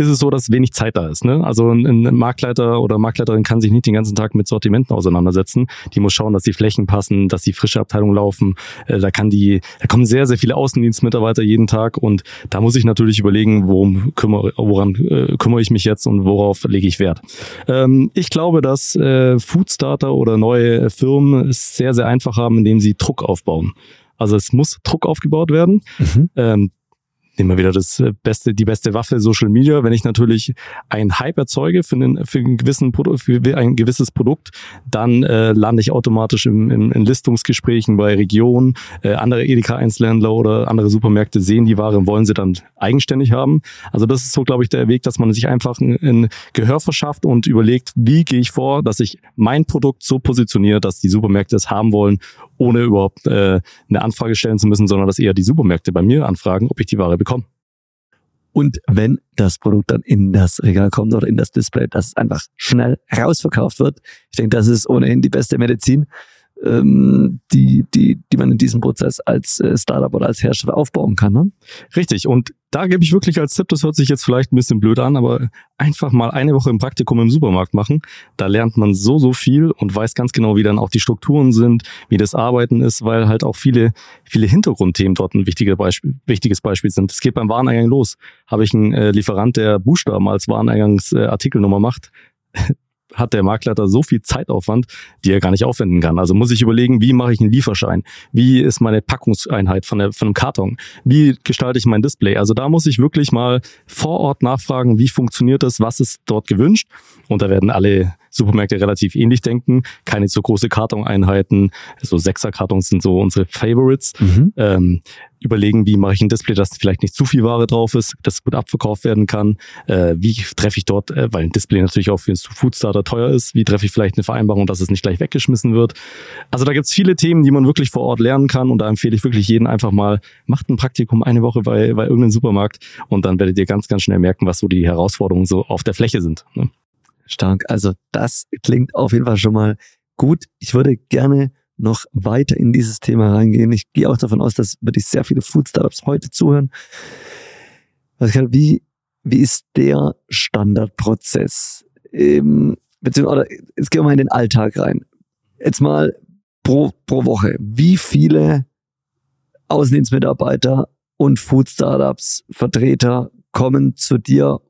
ist es so, dass wenig Zeit da ist. Ne? Also ein, Marktleiter oder Marktleiterin kann sich nicht den ganzen Tag mit Sortimenten auseinandersetzen. Die muss schauen, dass die Flächen passen, dass die frische Abteilung laufen. Äh, da kann die, da kommen sehr, sehr viele Außendienstmitarbeiter jeden Tag und da muss ich natürlich überlegen, worum kümmere, woran äh, kümmere ich mich jetzt und worauf lege ich Wert. Ähm, ich glaube, dass äh, Foodstarter oder neue Firmen es sehr, sehr einfach haben, indem sie Druck aufbauen. Also es muss Druck aufgebaut werden. Mhm. Ähm, wir wieder das äh, beste, die beste Waffe Social Media. Wenn ich natürlich einen Hype erzeuge für, einen, für, einen gewissen Produkt, für ein gewisses Produkt, dann äh, lande ich automatisch im, im, in Listungsgesprächen bei Regionen. Äh, andere Edeka-Einzelhändler oder andere Supermärkte sehen die Ware und wollen sie dann eigenständig haben. Also das ist so, glaube ich, der Weg, dass man sich einfach ein, ein Gehör verschafft und überlegt, wie gehe ich vor, dass ich mein Produkt so positioniere, dass die Supermärkte es haben wollen, ohne überhaupt äh, eine Anfrage stellen zu müssen, sondern dass eher die Supermärkte bei mir anfragen, ob ich die Ware bekomme.
Und wenn das Produkt dann in das Regal kommt oder in das Display, dass es einfach schnell rausverkauft wird. Ich denke, das ist ohnehin die beste Medizin, ähm, die, die, die man in diesem Prozess als äh, Startup oder als Hersteller aufbauen kann. Ne?
Richtig. Und da gebe ich wirklich als Tipp, das hört sich jetzt vielleicht ein bisschen blöd an, aber einfach mal eine Woche im Praktikum im Supermarkt machen. Da lernt man so, so viel und weiß ganz genau, wie dann auch die Strukturen sind, wie das Arbeiten ist, weil halt auch viele, viele Hintergrundthemen dort ein wichtiger Beispiel, wichtiges Beispiel sind. Es geht beim Wareneingang los. Habe ich einen äh, Lieferant, der Buchstaben als Wareneingangsartikelnummer äh, macht, hat der Makler da so viel Zeitaufwand, die er gar nicht aufwenden kann. Also muss ich überlegen, wie mache ich einen Lieferschein? Wie ist meine Packungseinheit von, der, von einem Karton? Wie gestalte ich mein Display? Also da muss ich wirklich mal vor Ort nachfragen, wie funktioniert das? Was ist dort gewünscht? Und da werden alle Supermärkte relativ ähnlich denken. Keine so große Kartoneinheiten. So Sechser-Kartons sind so unsere Favorites. Mhm. Ähm, überlegen, wie mache ich ein Display, dass vielleicht nicht zu viel Ware drauf ist, dass gut abverkauft werden kann. Äh, wie treffe ich dort, äh, weil ein Display natürlich auch für einen Foodstarter teuer ist, wie treffe ich vielleicht eine Vereinbarung, dass es nicht gleich weggeschmissen wird. Also da gibt's viele Themen, die man wirklich vor Ort lernen kann und da empfehle ich wirklich jeden einfach mal, macht ein Praktikum eine Woche bei, bei irgendeinem Supermarkt und dann werdet ihr ganz, ganz schnell merken, was so die Herausforderungen so auf der Fläche sind. Ne?
Stark. Also das klingt auf jeden Fall schon mal gut. Ich würde gerne noch weiter in dieses Thema reingehen. Ich gehe auch davon aus, dass wirklich sehr viele Food Startups heute zuhören. Wie, wie ist der Standardprozess? Ähm, beziehungsweise, jetzt gehen wir mal in den Alltag rein. Jetzt mal pro, pro Woche. Wie viele Außendienstmitarbeiter und Food Startups, Vertreter kommen zu dir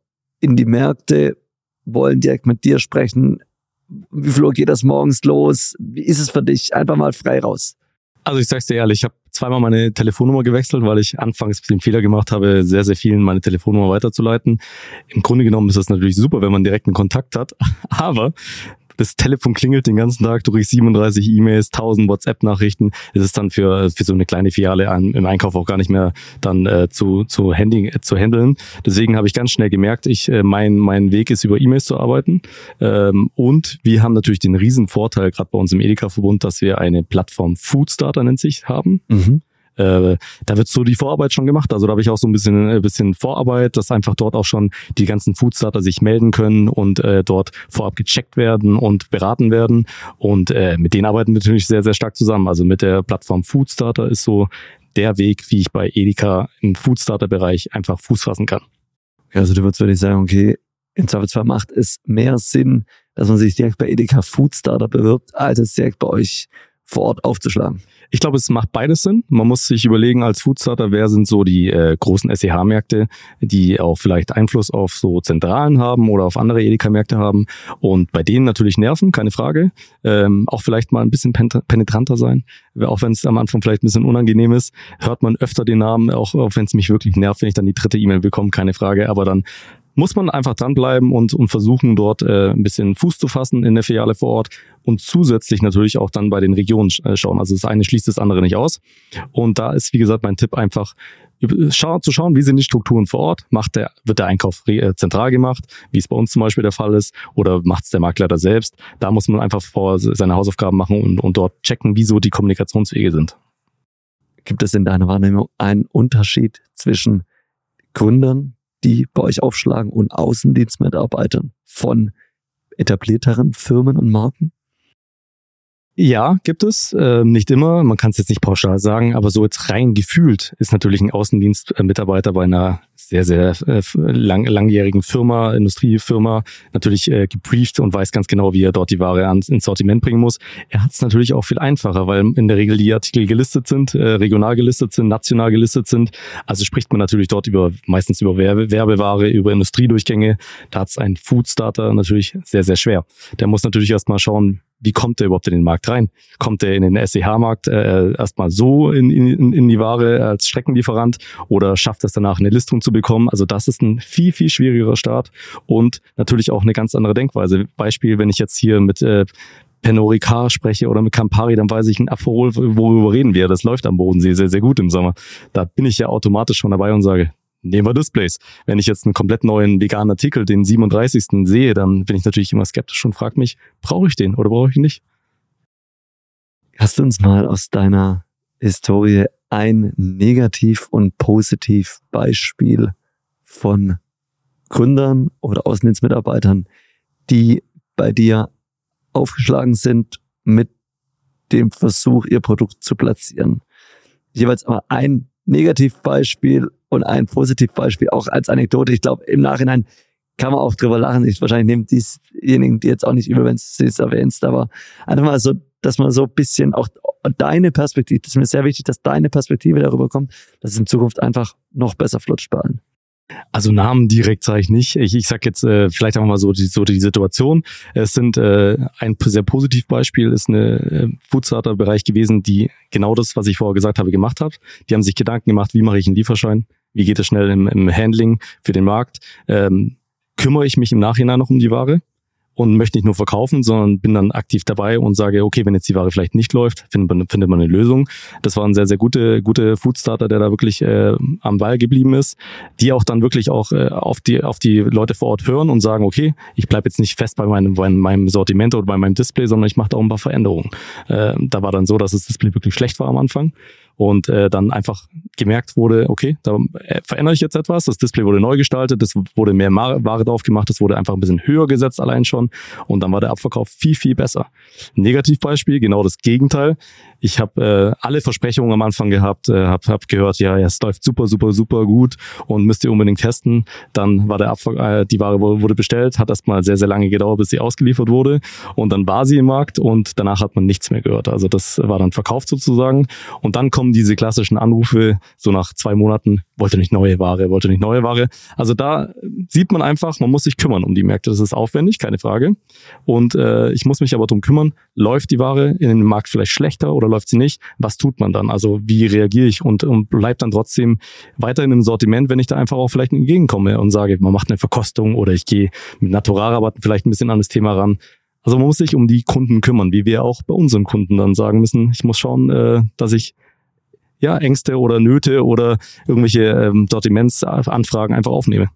in die Märkte, wollen direkt mit dir sprechen. Wie viel geht das morgens los? Wie ist es für dich? Einfach mal frei raus.
Also ich sag's dir ehrlich, ich habe zweimal meine Telefonnummer gewechselt, weil ich anfangs den Fehler gemacht habe, sehr, sehr vielen meine Telefonnummer weiterzuleiten. Im Grunde genommen ist das natürlich super, wenn man direkten Kontakt hat, *laughs* aber das Telefon klingelt den ganzen Tag, du kriegst 37 E-Mails, 1000 WhatsApp-Nachrichten. Es ist dann für, für so eine kleine Filiale im Einkauf auch gar nicht mehr dann äh, zu, zu, handling, äh, zu handeln. Deswegen habe ich ganz schnell gemerkt, ich, äh, mein, mein Weg ist über E-Mails zu arbeiten. Ähm, und wir haben natürlich den riesen Vorteil, gerade bei uns im Edeka-Verbund, dass wir eine Plattform Foodstarter nennt sich haben. Mhm äh, da wird so die Vorarbeit schon gemacht. Also da habe ich auch so ein bisschen, ein äh, bisschen Vorarbeit, dass einfach dort auch schon die ganzen Foodstarter sich melden können und äh, dort vorab gecheckt werden und beraten werden. Und äh, mit denen arbeiten wir natürlich sehr, sehr stark zusammen. Also mit der Plattform Foodstarter ist so der Weg, wie ich bei Edeka im Foodstarter-Bereich einfach Fuß fassen kann.
Also du würdest wirklich sagen, okay, in Zweifelsfall macht es mehr Sinn, dass man sich direkt bei Edeka Foodstarter bewirbt, als es direkt bei euch vor Ort aufzuschlagen?
Ich glaube, es macht beides Sinn. Man muss sich überlegen als Foodstarter, wer sind so die äh, großen SEH-Märkte, die auch vielleicht Einfluss auf so Zentralen haben oder auf andere Edeka-Märkte haben und bei denen natürlich nerven, keine Frage. Ähm, auch vielleicht mal ein bisschen penetranter sein, auch wenn es am Anfang vielleicht ein bisschen unangenehm ist, hört man öfter den Namen, auch, auch wenn es mich wirklich nervt, wenn ich dann die dritte E-Mail bekomme, keine Frage, aber dann muss man einfach dranbleiben und, und versuchen, dort äh, ein bisschen Fuß zu fassen in der Filiale vor Ort und zusätzlich natürlich auch dann bei den Regionen äh, schauen. Also das eine schließt das andere nicht aus. Und da ist, wie gesagt, mein Tipp einfach, schau, zu schauen, wie sind die Strukturen vor Ort, macht der, wird der Einkauf äh, zentral gemacht, wie es bei uns zum Beispiel der Fall ist, oder macht es der Makler selbst. Da muss man einfach vor seine Hausaufgaben machen und, und dort checken, wieso die Kommunikationswege sind.
Gibt es in deiner Wahrnehmung einen Unterschied zwischen Gründern, die bei euch aufschlagen und Außendienstmitarbeitern von etablierteren Firmen und Marken?
Ja, gibt es. Ähm, nicht immer. Man kann es jetzt nicht pauschal sagen, aber so jetzt rein gefühlt ist natürlich ein Außendienstmitarbeiter bei einer sehr, sehr äh, lang, langjährigen Firma, Industriefirma, natürlich äh, gebrieft und weiß ganz genau, wie er dort die Ware ans, ins Sortiment bringen muss. Er hat es natürlich auch viel einfacher, weil in der Regel die Artikel gelistet sind, äh, regional gelistet sind, national gelistet sind. Also spricht man natürlich dort über meistens über Werbe, Werbeware, über Industriedurchgänge. Da hat es ein Foodstarter natürlich sehr, sehr schwer. Der muss natürlich erstmal schauen, wie kommt der überhaupt in den Markt rein? Kommt der in den SEH-Markt äh, erstmal so in, in, in die Ware als Streckenlieferant oder schafft es danach eine Listung zu bekommen? Also das ist ein viel, viel schwierigerer Start und natürlich auch eine ganz andere Denkweise. Beispiel, wenn ich jetzt hier mit äh, Penoricar spreche oder mit Campari, dann weiß ich ein Aperol, worüber reden wir. Das läuft am Bodensee sehr, sehr gut im Sommer. Da bin ich ja automatisch schon dabei und sage, nehmen wir Displays. Wenn ich jetzt einen komplett neuen veganen Artikel, den 37. sehe, dann bin ich natürlich immer skeptisch und frage mich, brauche ich den oder brauche ich ihn nicht?
Hast du uns mal aus deiner Historie ein Negativ- und Positiv-Beispiel von Gründern oder Außendienstmitarbeitern, die bei dir aufgeschlagen sind mit dem Versuch, ihr Produkt zu platzieren. Jeweils aber ein Negativbeispiel und ein Positivbeispiel, auch als Anekdote. Ich glaube, im Nachhinein kann man auch drüber lachen. Ich wahrscheinlich nehmen diejenigen, die jetzt auch nicht übel, wenn du es erwähnst, aber einfach mal so, dass man so ein bisschen auch deine Perspektive, das ist mir sehr wichtig, dass deine Perspektive darüber kommt, dass es in Zukunft einfach noch besser flutscht bei allen.
Also Namen direkt sage ich nicht. Ich, ich sage jetzt äh, vielleicht einfach mal so die, so die Situation. Es sind äh, ein sehr positiv Beispiel ist eine äh, Foodstarter-Bereich gewesen, die genau das, was ich vorher gesagt habe, gemacht hat. Die haben sich Gedanken gemacht, wie mache ich einen Lieferschein, wie geht es schnell im, im Handling für den Markt. Ähm, kümmere ich mich im Nachhinein noch um die Ware? und möchte nicht nur verkaufen, sondern bin dann aktiv dabei und sage, okay, wenn jetzt die Ware vielleicht nicht läuft, findet man, findet man eine Lösung. Das war ein sehr, sehr gute, gute Foodstarter, der da wirklich äh, am Ball geblieben ist, die auch dann wirklich auch äh, auf, die, auf die Leute vor Ort hören und sagen, okay, ich bleibe jetzt nicht fest bei meinem, bei meinem Sortiment oder bei meinem Display, sondern ich mache da auch ein paar Veränderungen. Äh, da war dann so, dass das Display wirklich schlecht war am Anfang und äh, dann einfach gemerkt wurde, okay, da äh, verändere ich jetzt etwas. Das Display wurde neu gestaltet, es wurde mehr Ware drauf gemacht, es wurde einfach ein bisschen höher gesetzt allein schon und dann war der Abverkauf viel, viel besser. Negativbeispiel, genau das Gegenteil. Ich habe äh, alle Versprechungen am Anfang gehabt, äh, habe hab gehört, ja, ja, es läuft super, super, super gut und müsst ihr unbedingt testen. Dann war der Abver äh, die Ware wurde bestellt, hat erstmal sehr, sehr lange gedauert, bis sie ausgeliefert wurde und dann war sie im Markt und danach hat man nichts mehr gehört. Also das war dann verkauft sozusagen und dann kommen diese klassischen Anrufe so nach zwei Monaten, wollte nicht neue Ware, wollte nicht neue Ware. Also da sieht man einfach, man muss sich kümmern um die Märkte. Das ist aufwendig, keine Frage. Und äh, ich muss mich aber darum kümmern, läuft die Ware in den Markt vielleicht schlechter oder läuft sie nicht, was tut man dann? Also wie reagiere ich und, und bleibt dann trotzdem weiterhin im Sortiment, wenn ich da einfach auch vielleicht entgegenkomme und sage, man macht eine Verkostung oder ich gehe mit Naturalrabatten vielleicht ein bisschen an das Thema ran. Also man muss sich um die Kunden kümmern, wie wir auch bei unseren Kunden dann sagen müssen, ich muss schauen, äh, dass ich ja, Ängste oder Nöte oder irgendwelche ähm, Sortimentsanfragen einfach aufnehme.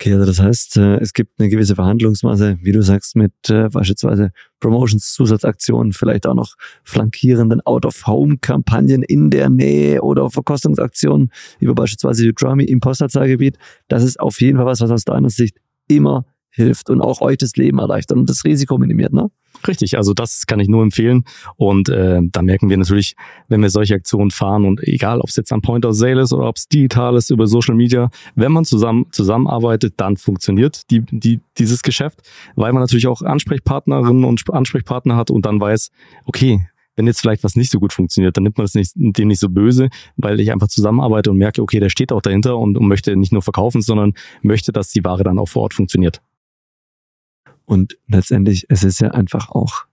Okay, also das heißt, äh, es gibt eine gewisse Verhandlungsmasse, wie du sagst, mit äh, beispielsweise Promotions, Zusatzaktionen, vielleicht auch noch flankierenden Out-of-Home-Kampagnen in der Nähe oder Verkostungsaktionen über beispielsweise Udemy im Postleitzahlgebiet. Das ist auf jeden Fall was, was aus deiner Sicht immer hilft und auch euch das Leben erleichtert und das Risiko minimiert, ne?
Richtig, also das kann ich nur empfehlen. Und äh, da merken wir natürlich, wenn wir solche Aktionen fahren und egal, ob es jetzt am Point of Sale ist oder ob es digital ist über Social Media, wenn man zusammen zusammenarbeitet, dann funktioniert die, die, dieses Geschäft, weil man natürlich auch Ansprechpartnerinnen und Ansprechpartner hat und dann weiß, okay, wenn jetzt vielleicht was nicht so gut funktioniert, dann nimmt man es nicht, dem nicht so böse, weil ich einfach zusammenarbeite und merke, okay, der steht auch dahinter und, und möchte nicht nur verkaufen, sondern möchte, dass die Ware dann auch vor Ort funktioniert.
Und letztendlich, es ist ja einfach auch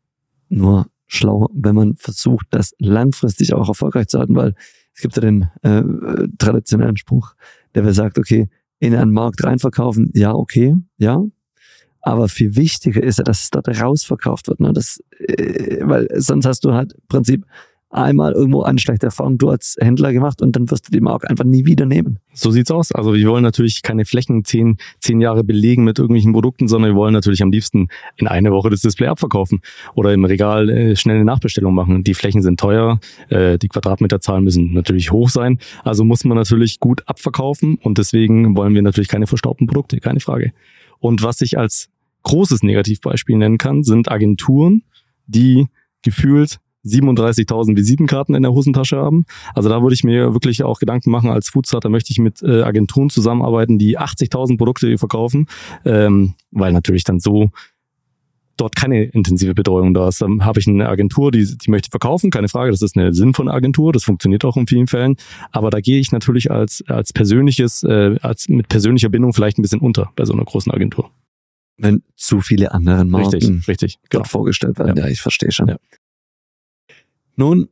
nur schlau, wenn man versucht, das langfristig auch erfolgreich zu halten, weil es gibt ja den äh, traditionellen Spruch, der sagt, okay, in einen Markt reinverkaufen, ja, okay, ja. Aber viel wichtiger ist ja, dass es dort rausverkauft wird. Ne? Das, äh, weil sonst hast du halt im Prinzip einmal irgendwo eine schlechte Erfahrung du als Händler gemacht und dann wirst du die Marke einfach nie wieder nehmen.
So sieht's aus. Also wir wollen natürlich keine Flächen zehn, zehn Jahre belegen mit irgendwelchen Produkten, sondern wir wollen natürlich am liebsten in einer Woche das Display abverkaufen oder im Regal äh, schnell eine Nachbestellung machen. Die Flächen sind teuer, äh, die Quadratmeterzahlen müssen natürlich hoch sein. Also muss man natürlich gut abverkaufen und deswegen wollen wir natürlich keine verstaubten Produkte, keine Frage. Und was ich als großes Negativbeispiel nennen kann, sind Agenturen, die gefühlt 37.000 Visitenkarten in der Hosentasche haben. Also da würde ich mir wirklich auch Gedanken machen, als Foodstarter möchte ich mit äh, Agenturen zusammenarbeiten, die 80.000 Produkte verkaufen, ähm, weil natürlich dann so dort keine intensive Betreuung da ist. Dann habe ich eine Agentur, die, die möchte verkaufen, keine Frage, das ist eine sinnvolle Agentur, das funktioniert auch in vielen Fällen. Aber da gehe ich natürlich als, als persönliches, äh, als mit persönlicher Bindung vielleicht ein bisschen unter bei so einer großen Agentur.
wenn zu viele andere Marken
Richtig, richtig. Genau.
vorgestellt werden. Ja,
Ja.
ich verstehe schon.
Ja.
Nun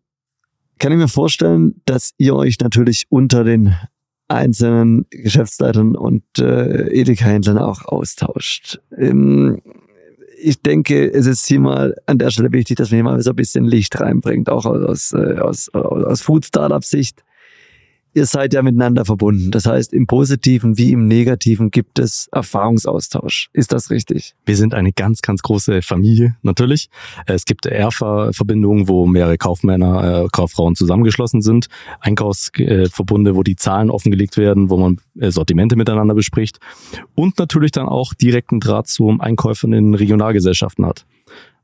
kann ich mir vorstellen, dass ihr euch natürlich unter den einzelnen Geschäftsleitern und äh, Edeka-Händlern auch austauscht. Ähm, ich denke, es ist hier mal an der Stelle wichtig, dass man hier mal so ein bisschen Licht reinbringt, auch aus, äh, aus, aus Food-Startup-Sicht. Ihr seid ja miteinander verbunden. Das heißt, im Positiven wie im Negativen gibt es Erfahrungsaustausch. Ist das richtig?
Wir sind eine ganz, ganz große Familie, natürlich. Es gibt ERFA-Verbindungen, wo mehrere Kaufmänner, äh, Kauffrauen zusammengeschlossen sind. Einkaufsverbunde, wo die Zahlen offengelegt werden, wo man äh, Sortimente miteinander bespricht. Und natürlich dann auch direkten Draht zum Einkäufer in den Regionalgesellschaften hat.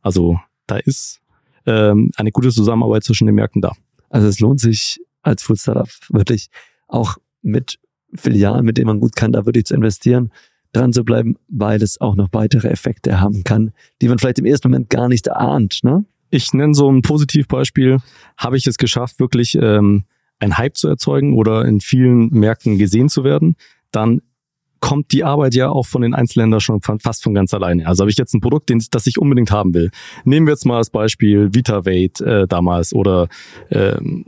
Also da ist ähm, eine gute Zusammenarbeit zwischen den Märkten da.
Also es lohnt sich als Food Startup wirklich auch mit Filialen, mit denen man gut kann, da wirklich zu investieren, dran zu bleiben, weil es auch noch weitere Effekte haben kann, die man vielleicht im ersten Moment gar nicht erahnt. Ne?
Ich nenne so ein Positivbeispiel. Habe ich es geschafft, wirklich ähm, einen Hype zu erzeugen oder in vielen Märkten gesehen zu werden, dann kommt die Arbeit ja auch von den Einzelländern schon fast von ganz alleine. Also habe ich jetzt ein Produkt, den, das ich unbedingt haben will. Nehmen wir jetzt mal als Beispiel VitaVate äh, damals oder ähm,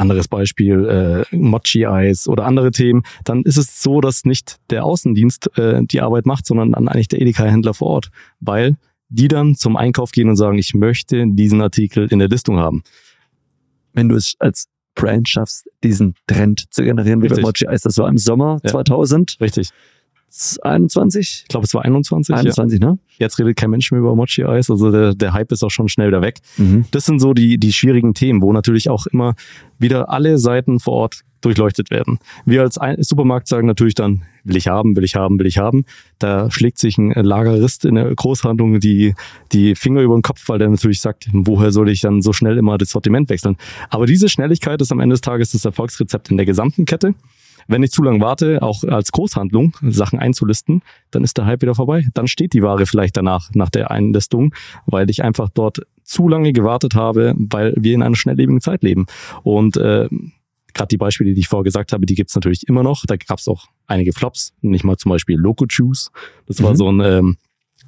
anderes Beispiel, äh, Mochi-Eis oder andere Themen, dann ist es so, dass nicht der Außendienst äh, die Arbeit macht, sondern dann eigentlich der Edeka-Händler vor Ort, weil die dann zum Einkauf gehen und sagen, ich möchte diesen Artikel in der Listung haben.
Wenn du es als Brand schaffst, diesen Trend zu generieren, wie bei. Mochi Eis, das war im Sommer
Ja.
2021,
Richtig. Ich glaube, es war 21. Ja.
21, ne?
Jetzt redet kein Mensch mehr über Mochi-Eis, also der, der Hype ist auch schon schnell wieder weg.
Mhm.
Das sind so die, die schwierigen Themen, wo natürlich auch immer wieder alle Seiten vor Ort durchleuchtet werden. Wir als Supermarkt sagen natürlich dann, will ich haben, will ich haben, will ich haben. Da schlägt sich ein Lagerist in der Großhandlung die, die Finger über den Kopf, weil der natürlich sagt, woher soll ich dann so schnell immer das Sortiment wechseln. Aber diese Schnelligkeit ist am Ende des Tages das Erfolgsrezept in der gesamten Kette. Wenn ich zu lange warte, auch als Großhandlung Sachen einzulisten, dann ist der Hype wieder vorbei. Dann steht die Ware vielleicht danach, nach der Einlistung, weil ich einfach dort zu lange gewartet habe, weil wir in einer schnelllebigen Zeit leben. Und äh, gerade die Beispiele, die ich vorher gesagt habe, die gibt's natürlich immer noch. Da gab's auch einige Flops, nicht mal zum Beispiel Loco Juice. Das war
Mhm.
so ein ähm,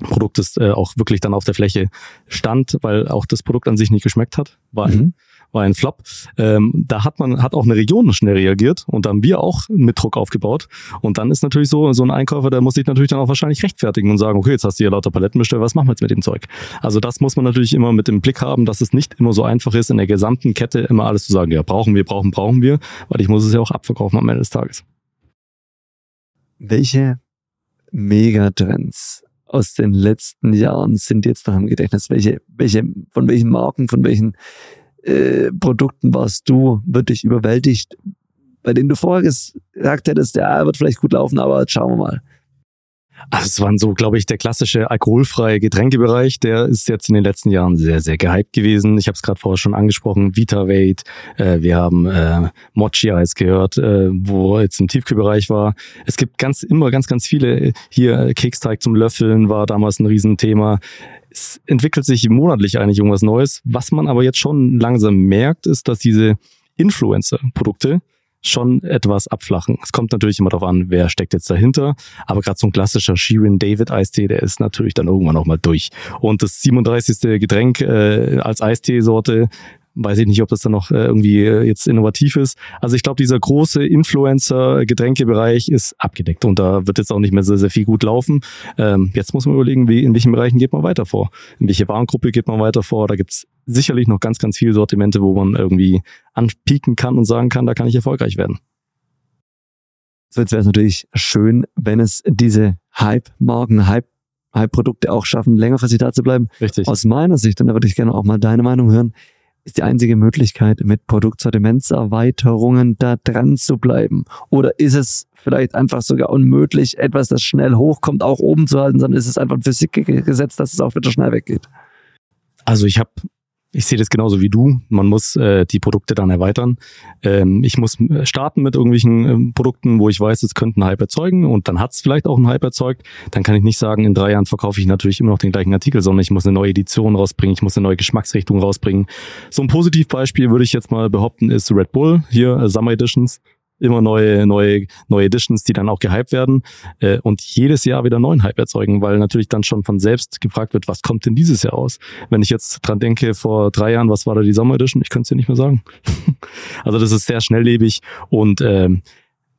Produkt, das äh, auch wirklich dann auf der Fläche stand, weil auch das Produkt an sich nicht geschmeckt hat. War ein
Mhm.
war ein Flop. Ähm, da hat man, hat auch eine Region schnell reagiert und da haben wir auch mit Druck aufgebaut. Und dann ist natürlich so, so ein Einkäufer, der muss sich natürlich dann auch wahrscheinlich rechtfertigen und sagen, okay, jetzt hast du hier lauter Paletten bestellt, was machen wir jetzt mit dem Zeug? Also das muss man natürlich immer mit im Blick haben, dass es nicht immer so einfach ist, in der gesamten Kette immer alles zu sagen, ja, brauchen wir, brauchen, brauchen wir, weil ich muss es ja auch abverkaufen am Ende des Tages.
Welche Megatrends aus den letzten Jahren sind jetzt noch im Gedächtnis? Welche, welche, von welchen Marken, von welchen äh, Produkten warst du wirklich überwältigt, bei denen du vorher gesagt hättest, ja, wird vielleicht gut laufen, aber schauen wir mal.
Also es waren so, glaube ich, der klassische alkoholfreie Getränkebereich, der ist jetzt in den letzten Jahren sehr, sehr gehypt gewesen. Ich habe es gerade vorher schon angesprochen, VitaVate, äh, wir haben äh, Mochi Eis gehört, äh, wo jetzt im Tiefkühlbereich war. Es gibt ganz immer ganz, ganz viele, hier äh, Keksteig zum Löffeln war damals ein Riesenthema. Es entwickelt sich monatlich eigentlich irgendwas Neues. Was man aber jetzt schon langsam merkt, ist, dass diese Influencer-Produkte schon etwas abflachen. Es kommt natürlich immer darauf an, wer steckt jetzt dahinter. Aber gerade so ein klassischer Shirin David Eistee, der ist natürlich dann irgendwann auch mal durch. Und das 37. Getränk äh, als Eisteesorte, weiß ich nicht, ob das dann noch äh, irgendwie äh, jetzt innovativ ist. Also ich glaube, dieser große Influencer-Getränkebereich ist abgedeckt und da wird jetzt auch nicht mehr sehr, sehr viel gut laufen. Ähm, jetzt muss man überlegen, wie, in welchen Bereichen geht man weiter vor. In welche Warengruppe geht man weiter vor. Da gibt's sicherlich noch ganz, ganz viele Sortimente, wo man irgendwie anpieken kann und sagen kann, da kann ich erfolgreich werden.
So, jetzt wäre es natürlich schön, wenn es diese Hype-Marken, Hype, Hype-Produkte auch schaffen, längerfristig da zu bleiben.
Richtig.
Aus meiner Sicht, und da würde ich gerne auch mal deine Meinung hören, ist die einzige Möglichkeit, mit Produktsortimentserweiterungen da dran zu bleiben? Oder ist es vielleicht einfach sogar unmöglich, etwas, das schnell hochkommt, auch oben zu halten, sondern ist es einfach ein Physikgesetz, dass es auch wieder schnell weggeht?
Also ich habe, ich sehe das genauso wie du. Man muss äh, die Produkte dann erweitern. Ähm, ich muss äh, starten mit irgendwelchen ähm, Produkten, wo ich weiß, es könnte einen Hype erzeugen und dann hat es vielleicht auch einen Hype erzeugt. Dann kann ich nicht sagen, in drei Jahren verkaufe ich natürlich immer noch den gleichen Artikel, sondern ich muss eine neue Edition rausbringen, ich muss eine neue Geschmacksrichtung rausbringen. So ein Positivbeispiel würde ich jetzt mal behaupten, ist Red Bull, hier äh, Summer Editions. Immer neue, neue, neue Editions, die dann auch gehypt werden äh, und jedes Jahr wieder neuen Hype erzeugen, weil natürlich dann schon von selbst gefragt wird, was kommt denn dieses Jahr aus? Wenn ich jetzt dran denke, vor drei Jahren, was war da die Sommer Edition? Ich könnte es dir nicht mehr sagen. *laughs* also das ist sehr schnelllebig und ähm,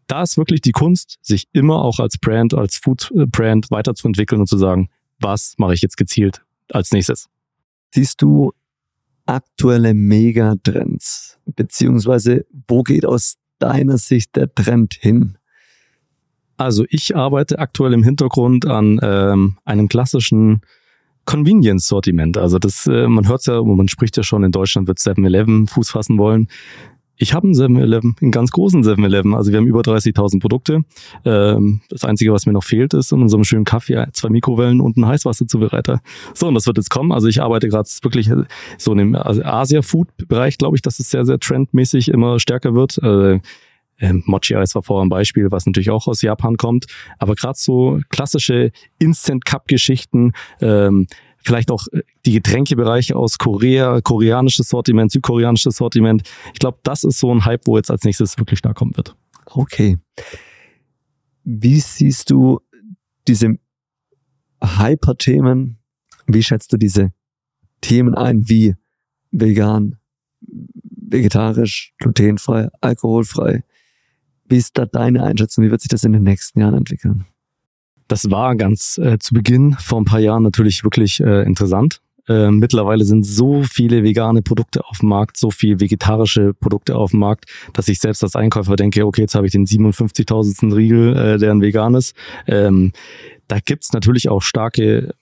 da ist wirklich die Kunst, sich immer auch als Brand, als Food-Brand weiterzuentwickeln und zu sagen, was mache ich jetzt gezielt als nächstes.
Siehst du aktuelle Megatrends? Beziehungsweise wo geht aus deiner Sicht der Trend hin?
Also ich arbeite aktuell im Hintergrund an ähm, einem klassischen Convenience-Sortiment. Also das, äh, man hört ja, man spricht ja schon, in Deutschland wird 7-Eleven Fuß fassen wollen. Ich habe einen 7-Eleven, einen ganz großen 7-Eleven. Also wir haben über 30.000 Produkte. Ähm, das Einzige, was mir noch fehlt, ist in unserem schönen Kaffee zwei Mikrowellen und ein Heißwasserzubereiter. So, und das wird jetzt kommen. Also ich arbeite gerade wirklich so in dem Asia-Food-Bereich, glaube ich, dass es sehr, sehr trendmäßig immer stärker wird. Äh, ähm, Mochi Eis war vorher ein Beispiel, was natürlich auch aus Japan kommt. Aber gerade so klassische Instant Cup Geschichten, ähm, vielleicht auch äh, die Getränkebereiche aus Korea, koreanisches Sortiment, südkoreanisches Sortiment. Ich glaube, das ist so ein Hype, wo jetzt als nächstes wirklich stark kommen wird.
Okay. Wie siehst du diese Hyper-Themen? Wie schätzt du diese Themen ein, wie vegan, vegetarisch, glutenfrei, alkoholfrei? Wie ist da deine Einschätzung? Wie wird sich das in den nächsten Jahren entwickeln?
Das war ganz äh, zu Beginn vor ein paar Jahren natürlich wirklich äh, interessant. Äh, mittlerweile sind so viele vegane Produkte auf dem Markt, so viele vegetarische Produkte auf dem Markt, dass ich selbst als Einkäufer denke, okay, jetzt habe ich den 57.000. Riegel, äh, der ein vegan ist. Ähm, da gibt's natürlich auch starke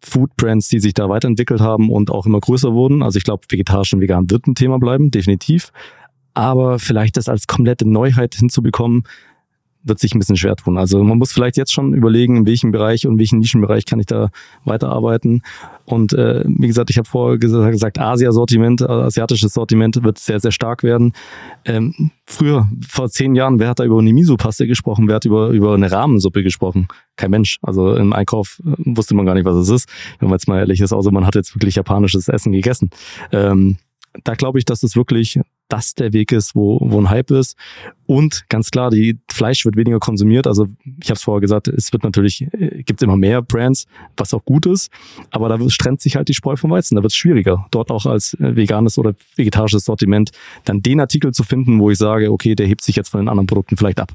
Food Brands, die sich da weiterentwickelt haben und auch immer größer wurden. Also ich glaube, vegetarisch und vegan wird ein Thema bleiben, definitiv. Aber vielleicht das als komplette Neuheit hinzubekommen, wird sich ein bisschen schwer tun. Also man muss vielleicht jetzt schon überlegen, in welchem Bereich und welchen Nischenbereich kann ich da weiterarbeiten. Und äh, wie gesagt, ich habe vorher gesagt, Asia-Sortiment, äh, asiatisches Sortiment wird sehr, sehr stark werden. Ähm, früher, vor zehn Jahren, wer hat da über eine Miso-Paste gesprochen? Wer hat über, über eine Rahmensuppe gesprochen? Kein Mensch. Also im Einkauf äh, wusste man gar nicht, was es ist. Wenn man jetzt mal ehrlich ist, außer man hat jetzt wirklich japanisches Essen gegessen. Ähm, da glaube ich, dass es wirklich das der Weg ist, wo, wo ein Hype ist. Und ganz klar, die Fleisch wird weniger konsumiert. Also ich habe es vorher gesagt, es wird natürlich, äh, gibt immer mehr Brands, was auch gut ist. Aber da trennt sich halt die Spreu vom Weizen. Da wird es schwieriger, dort auch als äh, veganes oder vegetarisches Sortiment dann den Artikel zu finden, wo ich sage, okay, der hebt sich jetzt von den anderen Produkten vielleicht ab.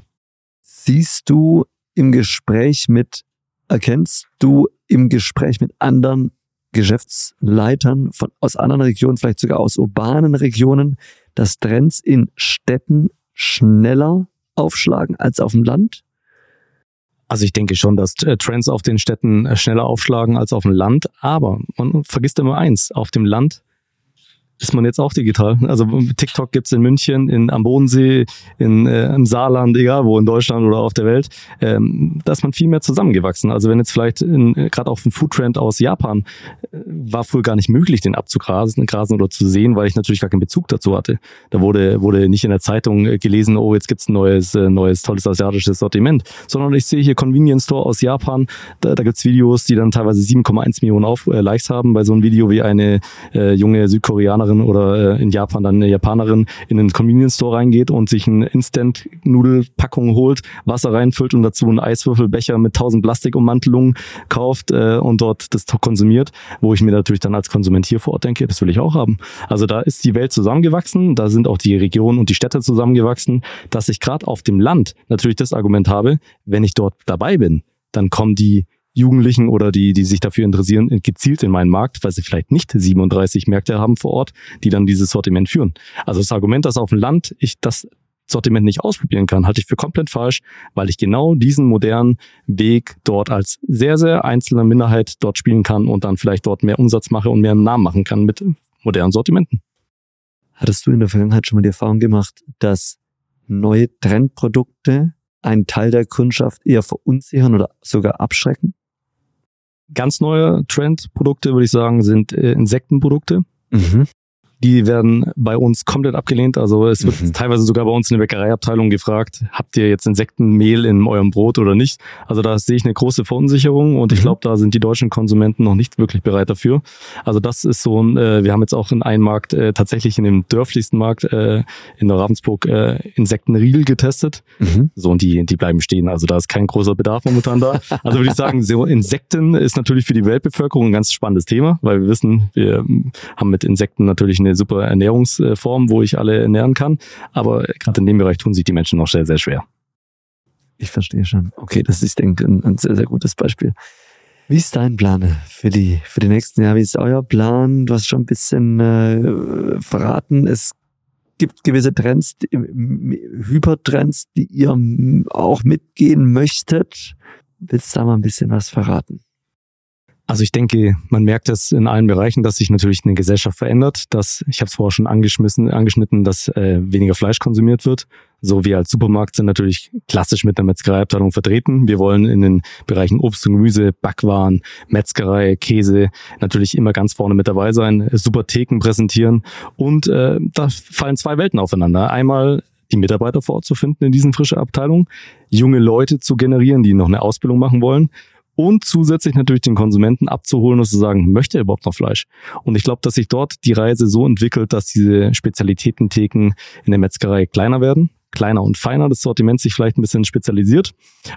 Siehst du im Gespräch mit, erkennst du im Gespräch mit anderen Geschäftsleitern von, aus anderen Regionen, vielleicht sogar aus urbanen Regionen, dass Trends in Städten schneller aufschlagen als auf dem Land?
Also ich denke schon, dass äh, Trends auf den Städten äh, schneller aufschlagen als auf dem Land. Aber man vergisst immer eins, auf dem Land ist man jetzt auch digital. Also TikTok gibt's in München, in, am Bodensee, in, äh, im Saarland, egal wo, in Deutschland oder auf der Welt. Ähm, da ist man viel mehr zusammengewachsen. Also wenn jetzt vielleicht äh, gerade auch ein Foodtrend aus Japan äh, war früher gar nicht möglich, den abzugrasen grasen oder zu sehen, weil ich natürlich gar keinen Bezug dazu hatte. Da wurde, wurde nicht in der Zeitung äh, gelesen, oh, jetzt gibt's ein neues, äh, neues, tolles asiatisches Sortiment, sondern ich sehe hier Convenience Store aus Japan. Da, da gibt's Videos, die dann teilweise 7,1 Millionen auf, äh, Likes haben bei so einem Video wie eine äh, junge Südkoreanerin Koreanerin oder äh, in Japan dann eine Japanerin in den Convenience Store reingeht und sich ein Instant-Nudelpackung holt, Wasser reinfüllt und dazu einen Eiswürfelbecher mit tausend Plastikummantelungen kauft äh, und dort das konsumiert, wo ich mir natürlich dann als Konsument hier vor Ort denke, das will ich auch haben. Also da ist die Welt zusammengewachsen, da sind auch die Regionen und die Städte zusammengewachsen, dass ich gerade auf dem Land natürlich das Argument habe, wenn ich dort dabei bin, dann kommen die Jugendlichen oder die, die sich dafür interessieren, gezielt in meinen Markt, weil sie vielleicht nicht 37 Märkte haben vor Ort, die dann dieses Sortiment führen. Also das Argument, dass auf dem Land ich das Sortiment nicht ausprobieren kann, halte ich für komplett falsch, weil ich genau diesen modernen Weg dort als sehr, sehr einzelne Minderheit dort spielen kann und dann vielleicht dort mehr Umsatz mache und mehr Namen machen kann mit modernen Sortimenten.
Hattest du in der Vergangenheit schon mal die Erfahrung gemacht, dass neue Trendprodukte einen Teil der Kundschaft eher verunsichern oder sogar abschrecken?
Ganz neue Trendprodukte, würde ich sagen, sind äh, Insektenprodukte. Mhm. Die werden bei uns komplett abgelehnt. Also es wird mhm. teilweise sogar bei uns in der Bäckereiabteilung gefragt, habt ihr jetzt Insektenmehl in eurem Brot oder nicht? Also da sehe ich eine große Verunsicherung und ich mhm. glaube, da sind die deutschen Konsumenten noch nicht wirklich bereit dafür. Also das ist so ein, äh, wir haben jetzt auch in einem Markt, äh, tatsächlich in dem dörflichsten Markt äh, in der Ravensburg äh, Insektenriegel getestet. Mhm. So und die, die bleiben stehen. Also da ist kein großer Bedarf momentan da. Also würde ich sagen, so Insekten ist natürlich für die Weltbevölkerung ein ganz spannendes Thema, weil wir wissen, wir haben mit Insekten natürlich eine super Ernährungsform, wo ich alle ernähren kann. Aber gerade in dem Bereich tun sich die Menschen noch sehr, sehr schwer.
Ich verstehe schon. Okay, das ist, denke ich, ein sehr, sehr gutes Beispiel. Wie ist dein Plan für die, für die nächsten Jahre? Wie ist euer Plan? Du hast schon ein bisschen äh, verraten. Es gibt gewisse Trends, Hypertrends, die ihr auch mitgehen möchtet. Willst du da mal ein bisschen was verraten?
Also ich denke, man merkt es in allen Bereichen, dass sich natürlich eine Gesellschaft verändert. Dass ich habe es vorher schon angeschmissen, angeschnitten, dass äh, weniger Fleisch konsumiert wird. So wir als Supermarkt sind natürlich klassisch mit der Metzgereiabteilung vertreten. Wir wollen in den Bereichen Obst und Gemüse, Backwaren, Metzgerei, Käse natürlich immer ganz vorne mit dabei sein, super Theken präsentieren und äh, da fallen zwei Welten aufeinander. Einmal die Mitarbeiter vor Ort zu finden in diesen frischen Abteilungen, junge Leute zu generieren, die noch eine Ausbildung machen wollen und zusätzlich natürlich den Konsumenten abzuholen und zu sagen, möchte er überhaupt noch Fleisch? Und ich glaube, dass sich dort die Reise so entwickelt, dass diese Spezialitätentheken in der Metzgerei kleiner werden, kleiner und feiner, das Sortiment sich vielleicht ein bisschen spezialisiert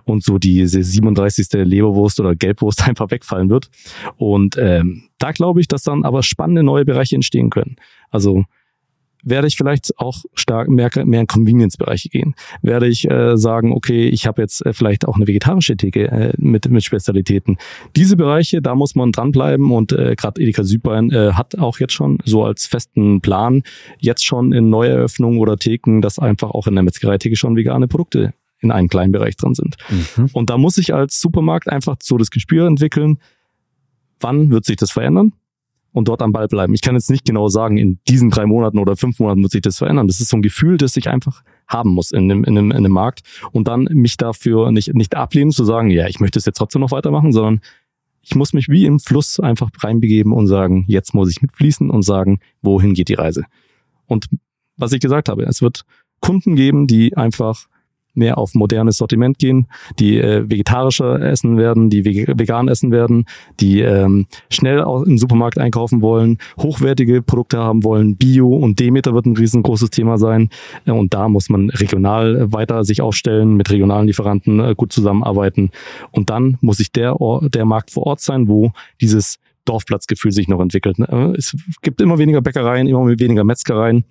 und so diese 37. Leberwurst oder Gelbwurst *laughs* einfach wegfallen wird. Und ähm, da glaube ich, dass dann aber spannende neue Bereiche entstehen können. Also werde ich vielleicht auch stark mehr, mehr in Convenience-Bereiche gehen. Werde ich äh, sagen, okay, ich habe jetzt äh, vielleicht auch eine vegetarische Theke äh, mit, mit Spezialitäten. Diese Bereiche, da muss man dranbleiben und äh, gerade Edeka Südbayern äh, hat auch jetzt schon so als festen Plan jetzt schon in Neueröffnungen oder Theken, dass einfach auch in der Metzgereitheke schon vegane Produkte in einem kleinen Bereich drin sind. Mhm. Und da muss ich als Supermarkt einfach so das Gespür entwickeln, wann wird sich das verändern? Und dort am Ball bleiben. Ich kann jetzt nicht genau sagen, in diesen drei Monaten oder fünf Monaten wird sich das verändern. Das ist so ein Gefühl, das ich einfach haben muss in dem, in dem, in dem Markt und dann mich dafür nicht, nicht ablehnen zu sagen, ja, ich möchte es jetzt trotzdem noch weitermachen, sondern ich muss mich wie im Fluss einfach reinbegeben und sagen, jetzt muss ich mitfließen und sagen, wohin geht die Reise? Und was ich gesagt habe, es wird Kunden geben, die einfach mehr auf modernes Sortiment gehen, die äh, vegetarischer essen werden, die vegan essen werden, die ähm, schnell im Supermarkt einkaufen wollen, hochwertige Produkte haben wollen, Bio und Demeter wird ein riesengroßes Thema sein. Äh, und da muss man regional weiter sich aufstellen, mit regionalen Lieferanten äh, gut zusammenarbeiten. Und dann muss sich der, der Markt vor Ort sein, wo dieses Dorfplatzgefühl sich noch entwickelt. Ne? Es gibt immer weniger Bäckereien, immer weniger Metzgereien.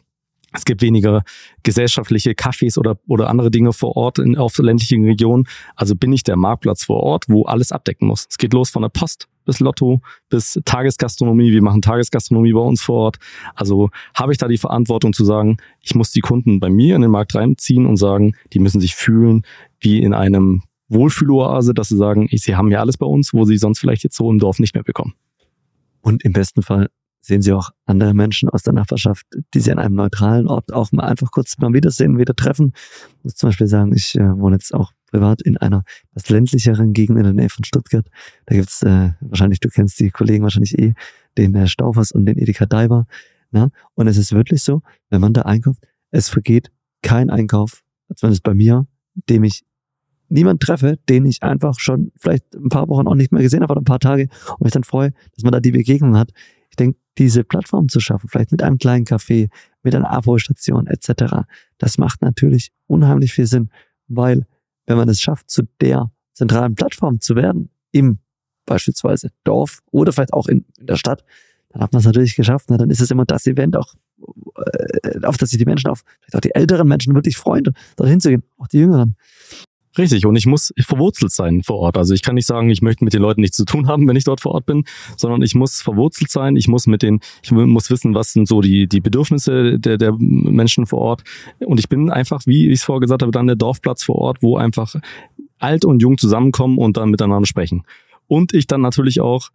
Es gibt weniger gesellschaftliche Cafés oder, oder andere Dinge vor Ort in, auf ländlichen Regionen. Also bin ich der Marktplatz vor Ort, wo alles abdecken muss. Es geht los von der Post bis Lotto bis Tagesgastronomie. Wir machen Tagesgastronomie bei uns vor Ort. Also habe ich da die Verantwortung zu sagen, ich muss die Kunden bei mir in den Markt reinziehen und sagen, die müssen sich fühlen wie in einem Wohlfühloase, dass sie sagen, sie haben ja alles bei uns, wo sie sonst vielleicht jetzt so im Dorf nicht mehr bekommen.
Und im besten Fall sehen Sie auch andere Menschen aus der Nachbarschaft, die Sie an einem neutralen Ort auch mal einfach kurz mal wiedersehen, wieder treffen. Ich muss zum Beispiel sagen, ich äh, wohne jetzt auch privat in einer etwas ländlicheren Gegend in der Nähe von Stuttgart. Da gibt's äh, wahrscheinlich, du kennst die Kollegen wahrscheinlich eh, den äh, Staufers und den Edeka Diver. Na? Ne? Und es ist wirklich so, wenn man da einkauft, es vergeht kein Einkauf, es bei mir, dem ich niemand treffe, den ich einfach schon vielleicht ein paar Wochen auch nicht mehr gesehen habe oder ein paar Tage und mich dann freue, dass man da die Begegnung hat. Ich denke, diese Plattform zu schaffen, vielleicht mit einem kleinen Café, mit einer Abholstation etc., das macht natürlich unheimlich viel Sinn, weil wenn man es schafft, zu der zentralen Plattform zu werden, im beispielsweise Dorf oder vielleicht auch in, in der Stadt, dann hat man es natürlich geschafft. Ne? Dann ist es immer das Event, auch, äh, auf das sich die Menschen, auf, vielleicht auch die älteren Menschen wirklich freuen, dorthin zu gehen, auch die Jüngeren.
Richtig, und ich muss verwurzelt sein vor Ort. Also ich kann nicht sagen, ich möchte mit den Leuten nichts zu tun haben, wenn ich dort vor Ort bin, sondern ich muss verwurzelt sein, ich muss mit den, ich muss wissen, was sind so die, die Bedürfnisse der, der Menschen vor Ort. Und ich bin einfach, wie ich es vorher gesagt habe, dann der Dorfplatz vor Ort, wo einfach alt und jung zusammenkommen und dann miteinander sprechen. Und ich dann natürlich auch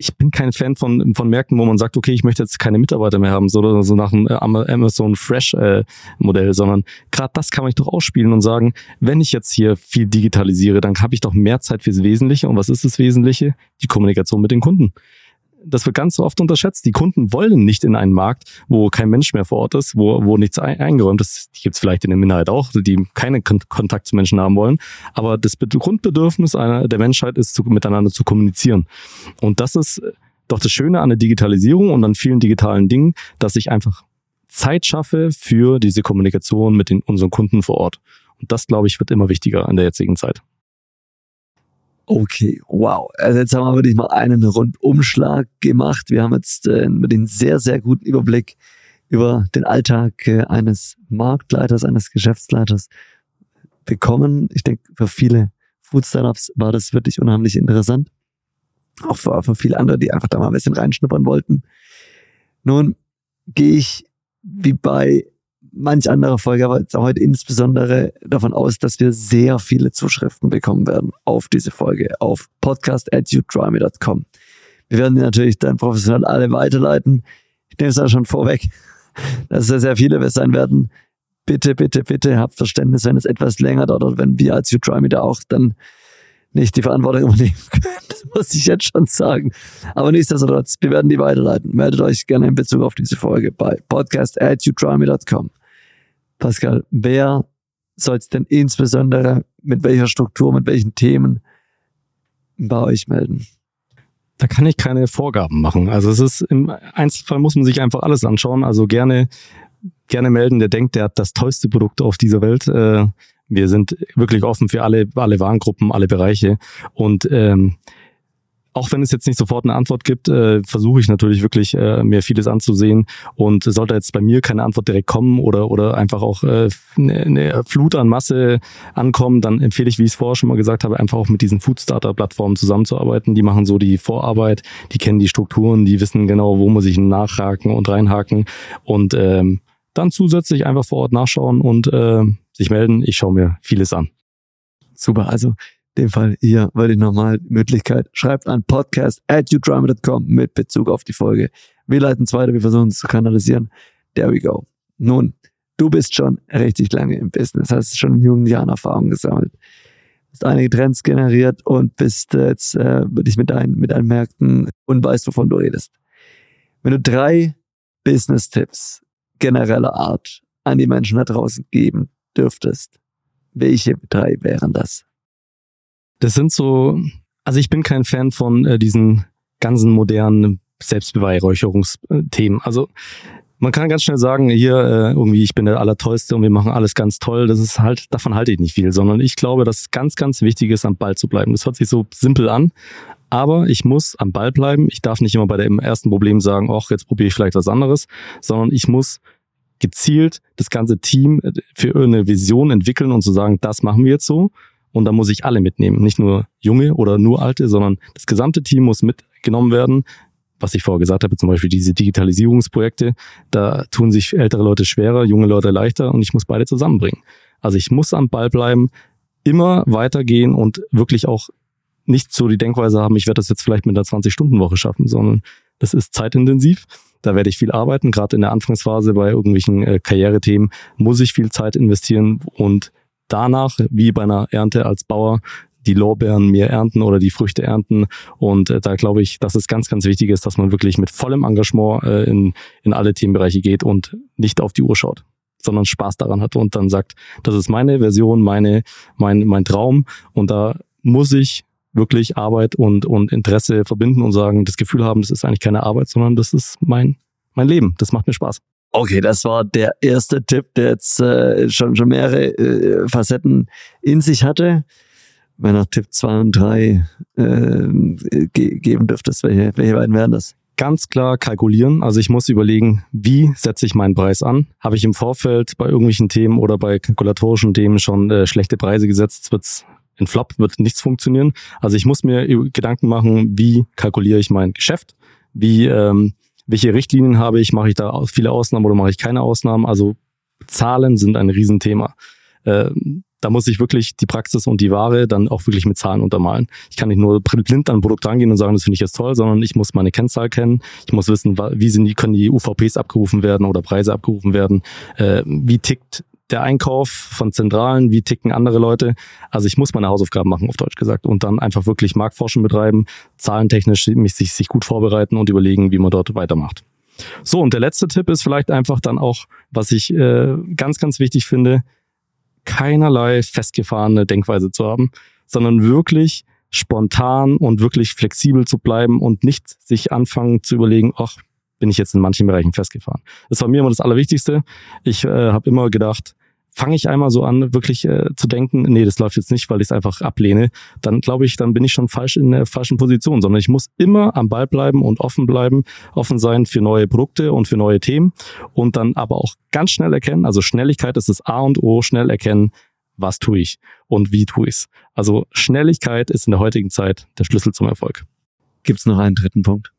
ich bin kein Fan von, von Märkten, wo man sagt, okay, ich möchte jetzt keine Mitarbeiter mehr haben, so, so nach dem äh, Amazon Fresh äh, Modell, sondern gerade das kann man doch ausspielen und sagen, wenn ich jetzt hier viel digitalisiere, dann habe ich doch mehr Zeit fürs Wesentliche. Und was ist das Wesentliche? Die Kommunikation mit den Kunden. Das wird ganz oft unterschätzt. Die Kunden wollen nicht in einen Markt, wo kein Mensch mehr vor Ort ist, wo, wo nichts eingeräumt ist. Die gibt es vielleicht in der Minderheit auch, die keinen Kontakt zu Menschen haben wollen. Aber das Grundbedürfnis einer, der Menschheit ist, zu, miteinander zu kommunizieren. Und das ist doch das Schöne an der Digitalisierung und an vielen digitalen Dingen, dass ich einfach Zeit schaffe für diese Kommunikation mit den, unseren Kunden vor Ort. Und das, glaube ich, wird immer wichtiger in der jetzigen Zeit.
Okay, wow. Also jetzt haben wir wirklich mal einen Rundumschlag gemacht. Wir haben jetzt äh, den sehr, sehr guten Überblick über den Alltag äh, eines Marktleiters, eines Geschäftsleiters bekommen. Ich denke, für viele Food Startups war das wirklich unheimlich interessant. Auch für, für viele andere, die einfach da mal ein bisschen reinschnuppern wollten. Nun gehe ich wie bei manch anderer Folge, aber heute insbesondere davon aus, dass wir sehr viele Zuschriften bekommen werden auf diese Folge, auf podcast at youtryme.com. Wir werden die natürlich dann professionell alle weiterleiten. Ich nehme es auch schon vorweg, *laughs* dass es sehr viele sein werden. Bitte, bitte, bitte habt Verständnis, wenn es etwas länger dauert, wenn wir als YouTryMe da auch dann nicht die Verantwortung übernehmen *laughs* können. Das muss ich jetzt schon sagen. Aber nichtsdestotrotz, wir werden die weiterleiten. Meldet euch gerne in Bezug auf diese Folge bei podcast at. Pascal, wer soll es denn insbesondere mit welcher Struktur, mit welchen Themen bei euch melden?
Da kann ich keine Vorgaben machen. Also es ist im Einzelfall muss man sich einfach alles anschauen. Also gerne, gerne melden, der denkt, der hat das tollste Produkt auf dieser Welt. Äh, wir sind wirklich offen für alle, alle Warengruppen, alle Bereiche. Und ähm, auch wenn es jetzt nicht sofort eine Antwort gibt, äh, versuche ich natürlich wirklich äh, mir vieles anzusehen und sollte jetzt bei mir keine Antwort direkt kommen oder oder einfach auch äh, eine, eine Flut an Masse ankommen, dann empfehle ich, wie ich es vorher schon mal gesagt habe, einfach auch mit diesen Foodstarter-Plattformen zusammenzuarbeiten. Die machen so die Vorarbeit, die kennen die Strukturen, die wissen genau, wo muss ich nachhaken und reinhaken und ähm, dann zusätzlich einfach vor Ort nachschauen und äh, sich melden. Ich schaue mir vieles an.
Super, also dem Fall hier nochmal die Möglichkeit. Schreibt an podcast mit Bezug auf die Folge. Wir leiten es weiter, wir versuchen es zu kanalisieren. There we go. Nun, du bist schon richtig lange im Business, hast schon in jungen Jahren Erfahrung gesammelt, hast einige Trends generiert und bist jetzt äh, mit deinen, mit deinen Märkten und weißt, wovon du redest. Wenn du drei Business-Tipps genereller Art an die Menschen da draußen geben dürftest, welche drei wären das?
Das sind so, also ich bin kein Fan von äh, diesen ganzen modernen Selbstbeweihräucherungsthemen. Also man kann ganz schnell sagen, hier äh, irgendwie, ich bin der Allertollste und wir machen alles ganz toll. Das ist halt, davon halte ich nicht viel, sondern ich glaube, dass ganz, ganz wichtig ist, am Ball zu bleiben. Das hört sich so simpel an, aber ich muss am Ball bleiben. Ich darf nicht immer bei dem ersten Problem sagen, ach, jetzt probiere ich vielleicht was anderes, sondern ich muss gezielt das ganze Team für eine Vision entwickeln und zu sagen, das machen wir jetzt so und da muss ich alle mitnehmen. Nicht nur junge oder nur alte, sondern das gesamte Team muss mitgenommen werden. Was ich vorher gesagt habe, zum Beispiel diese Digitalisierungsprojekte, da tun sich ältere Leute schwerer, junge Leute leichter und ich muss beide zusammenbringen. Also ich muss am Ball bleiben, immer weitergehen und wirklich auch nicht so die Denkweise haben, ich werde das jetzt vielleicht mit einer 20-Stunden-Woche schaffen, sondern das ist zeitintensiv. Da werde ich viel arbeiten. Gerade in der Anfangsphase bei irgendwelchen äh, Karrierethemen muss ich viel Zeit investieren und danach, wie bei einer Ernte als Bauer, die Lorbeeren mir ernten oder die Früchte ernten. Und äh, da glaube ich, dass es ganz, ganz wichtig ist, dass man wirklich mit vollem Engagement äh, in, in alle Themenbereiche geht und nicht auf die Uhr schaut, sondern Spaß daran hat und dann sagt, das ist meine Version, meine, mein, mein Traum. Und da muss ich wirklich Arbeit und, und Interesse verbinden und sagen, das Gefühl haben, das ist eigentlich keine Arbeit, sondern das ist mein, mein Leben. Das macht mir Spaß.
Okay, das war der erste Tipp, der jetzt äh, schon, schon mehrere äh, Facetten in sich hatte. Wenn noch Tipp zwei und drei äh, ge geben dürftest, welche, welche beiden wären das?
Ganz klar kalkulieren. Also ich muss überlegen, wie setze ich meinen Preis an? Habe ich im Vorfeld bei irgendwelchen Themen oder bei kalkulatorischen Themen schon äh, schlechte Preise gesetzt, wird's in Flop, wird nichts funktionieren. Also ich muss mir Gedanken machen, wie kalkuliere ich mein Geschäft? Wie ähm, welche Richtlinien habe ich, mache ich da viele Ausnahmen oder mache ich keine Ausnahmen. Also Zahlen sind ein Riesenthema. Äh, da muss ich wirklich die Praxis und die Ware dann auch wirklich mit Zahlen untermalen. Ich kann nicht nur blind an ein Produkt rangehen und sagen, das finde ich jetzt toll, sondern ich muss meine Kennzahl kennen. Ich muss wissen, wie sind die, können die UVPs abgerufen werden oder Preise abgerufen werden. Äh, wie tickt der Einkauf von Zentralen, wie ticken andere Leute. Also ich muss meine Hausaufgaben machen, auf Deutsch gesagt, und dann einfach wirklich Marktforschung betreiben, zahlentechnisch mich, sich, sich gut vorbereiten und überlegen, wie man dort weitermacht. So, und der letzte Tipp ist vielleicht einfach dann auch, was ich äh, ganz, ganz wichtig finde, keinerlei festgefahrene Denkweise zu haben, sondern wirklich spontan und wirklich flexibel zu bleiben und nicht sich anfangen zu überlegen, ach, bin ich jetzt in manchen Bereichen festgefahren. Das war mir immer das Allerwichtigste. Ich äh, habe immer gedacht, fange ich einmal so an, wirklich äh, zu denken, nee, das läuft jetzt nicht, weil ich es einfach ablehne, dann glaube ich, dann bin ich schon falsch in der falschen Position, sondern ich muss immer am Ball bleiben und offen bleiben, offen sein für neue Produkte und für neue Themen und dann aber auch ganz schnell erkennen, also Schnelligkeit ist das A und O, schnell erkennen, was tue ich und wie tue ich es. Also Schnelligkeit ist in der heutigen Zeit der Schlüssel zum Erfolg.
Gibt es noch einen dritten Punkt?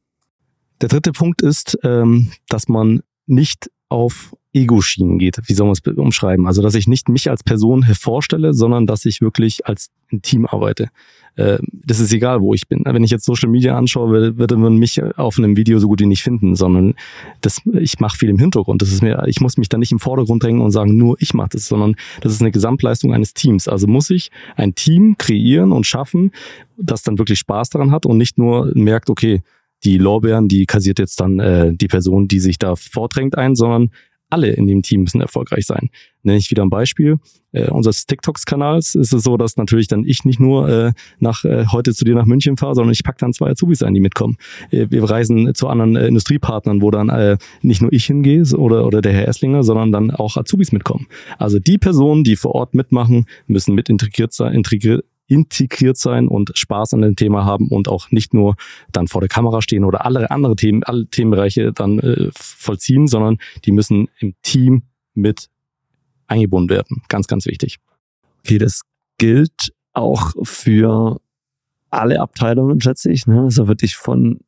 Der dritte Punkt ist, ähm, dass man nicht auf Ego-Schienen geht. Wie soll man es umschreiben? Also, dass ich nicht mich als Person hervorstelle, sondern dass ich wirklich als Team arbeite. Äh, das ist egal, wo ich bin. Wenn ich jetzt Social Media anschaue, würde man mich auf einem Video so gut wie nicht finden, sondern das, ich mache viel im Hintergrund. Das ist mir, ich muss mich da nicht im Vordergrund drängen und sagen, nur ich mache das, sondern das ist eine Gesamtleistung eines Teams. Also muss ich ein Team kreieren und schaffen, das dann wirklich Spaß daran hat und nicht nur merkt, okay, die Lorbeeren, die kassiert jetzt dann äh, die Person, die sich da vordrängt ein, sondern alle in dem Team müssen erfolgreich sein. Nenne ich wieder ein Beispiel. Äh, unseres TikToks-Kanals ist es so, dass natürlich dann ich nicht nur äh, nach äh, heute zu dir nach München fahre, sondern ich pack dann zwei Azubis ein, die mitkommen. Äh, wir reisen zu anderen äh, Industriepartnern, wo dann äh, nicht nur ich hingehe oder, oder der Herr Esslinger, sondern dann auch Azubis mitkommen. Also die Personen, die vor Ort mitmachen, müssen mit integriert sein, integriert integriert sein und Spaß an dem Thema haben und auch nicht nur dann vor der Kamera stehen oder alle andere Themen, alle Themenbereiche dann äh, vollziehen, sondern die müssen im Team mit eingebunden werden. Ganz, ganz wichtig.
Okay, das gilt auch für alle Abteilungen, schätze ich. Ne? Also wirklich von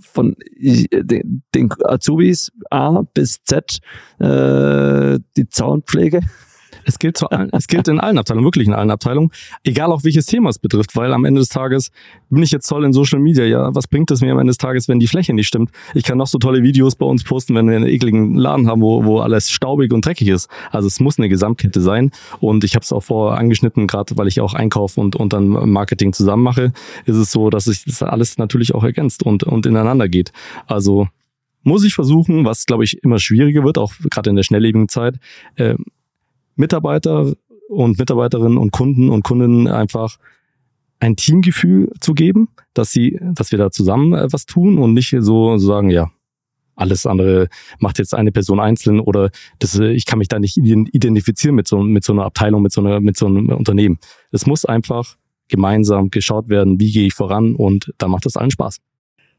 von den, den Azubis A bis Z, äh, die Zaunpflege,
es gilt, zu allen, es gilt in allen Abteilungen, wirklich in allen Abteilungen, egal auch welches Thema es betrifft, weil am Ende des Tages bin ich jetzt toll in Social Media. Ja, was bringt es mir am Ende des Tages, wenn die Fläche nicht stimmt? Ich kann noch so tolle Videos bei uns posten, wenn wir einen ekligen Laden haben, wo, wo alles staubig und dreckig ist. Also es muss eine Gesamtkette sein. Und ich habe es auch vorher angeschnitten, gerade weil ich auch Einkauf und, und dann Marketing zusammen mache, ist es so, dass sich das alles natürlich auch ergänzt und, und ineinander geht. Also muss ich versuchen, was glaube ich immer schwieriger wird, auch gerade in der schnelllebigen Zeit, äh, Mitarbeiter und Mitarbeiterinnen und Kunden und Kundinnen einfach ein Teamgefühl zu geben, dass sie, dass wir da zusammen äh, was tun und nicht so sagen, ja, alles andere macht jetzt eine Person einzeln oder das, äh, ich kann mich da nicht identifizieren mit so, mit so einer Abteilung, mit so, einer, mit so einem Unternehmen. Es muss einfach gemeinsam geschaut werden, wie gehe ich voran und da macht es allen Spaß.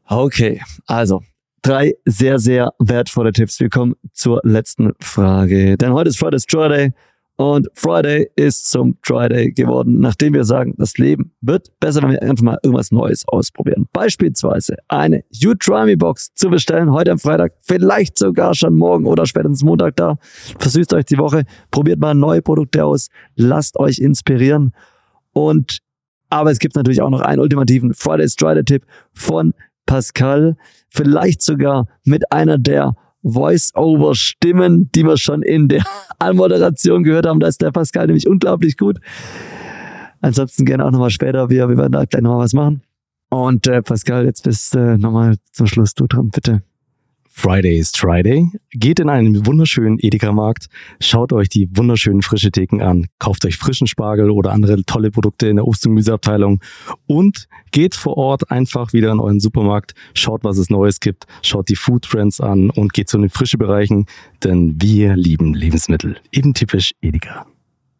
Okay, also drei sehr, sehr wertvolle Tipps. Wir kommen zur letzten Frage. Denn heute ist Friday's Friday und Friday ist zum Friday geworden, nachdem wir sagen, das Leben wird besser, wenn wir einfach mal irgendwas Neues ausprobieren. Beispielsweise eine You Try Me Box zu bestellen, heute am Freitag, vielleicht sogar schon morgen oder spätestens Montag da. Versüßt euch die Woche, probiert mal neue Produkte aus, lasst euch inspirieren und aber es gibt natürlich auch noch einen ultimativen Friday's Friday Tipp von Pascal, vielleicht sogar mit einer der Voice-Over-Stimmen, die wir schon in der *laughs* Anmoderation gehört haben. Da ist der Pascal nämlich unglaublich gut. Ansonsten gerne auch nochmal später. Wir, wir werden da gleich nochmal was machen. Und äh, Pascal, jetzt bist äh, nochmal zum Schluss du dran, bitte.
Friday is Friday. Geht in einen wunderschönen Edeka-Markt, schaut euch die wunderschönen frische Theken an, kauft euch frischen Spargel oder andere tolle Produkte in der Obst- und Gemüseabteilung und geht vor Ort einfach wieder in euren Supermarkt, schaut, was es Neues gibt, schaut die Food Trends an und geht zu den frischen Bereichen, denn wir lieben Lebensmittel. Eben typisch Edeka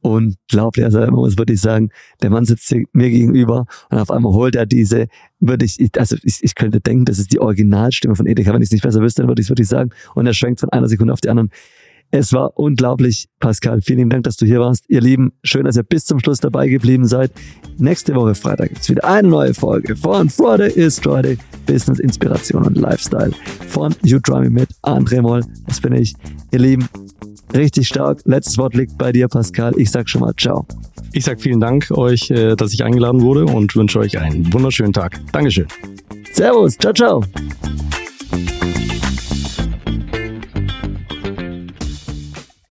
unglaublich. Also man muss wirklich sagen, der Mann sitzt mir gegenüber und auf einmal holt er diese, würde ich, also ich, ich könnte denken, das ist die Originalstimme von Edeka. Wenn ich es nicht besser wüsste, dann würde ich es wirklich sagen. Und er schwenkt von einer Sekunde auf die anderen. Es war unglaublich, Pascal. Vielen Dank, dass du hier warst. Ihr Lieben, schön, dass ihr bis zum Schluss dabei geblieben seid. Nächste Woche Freitag gibt es wieder eine neue Folge von Friday is Friday. Business, Inspiration und Lifestyle von You Try Me mit André Moll. Das bin ich. Ihr Lieben, richtig stark. Letztes Wort liegt bei dir, Pascal. Ich sag schon mal ciao.
Ich sag vielen Dank euch, äh, dass ich eingeladen wurde und wünsche euch einen wunderschönen Tag. Dankeschön.
Servus. Ciao, ciao.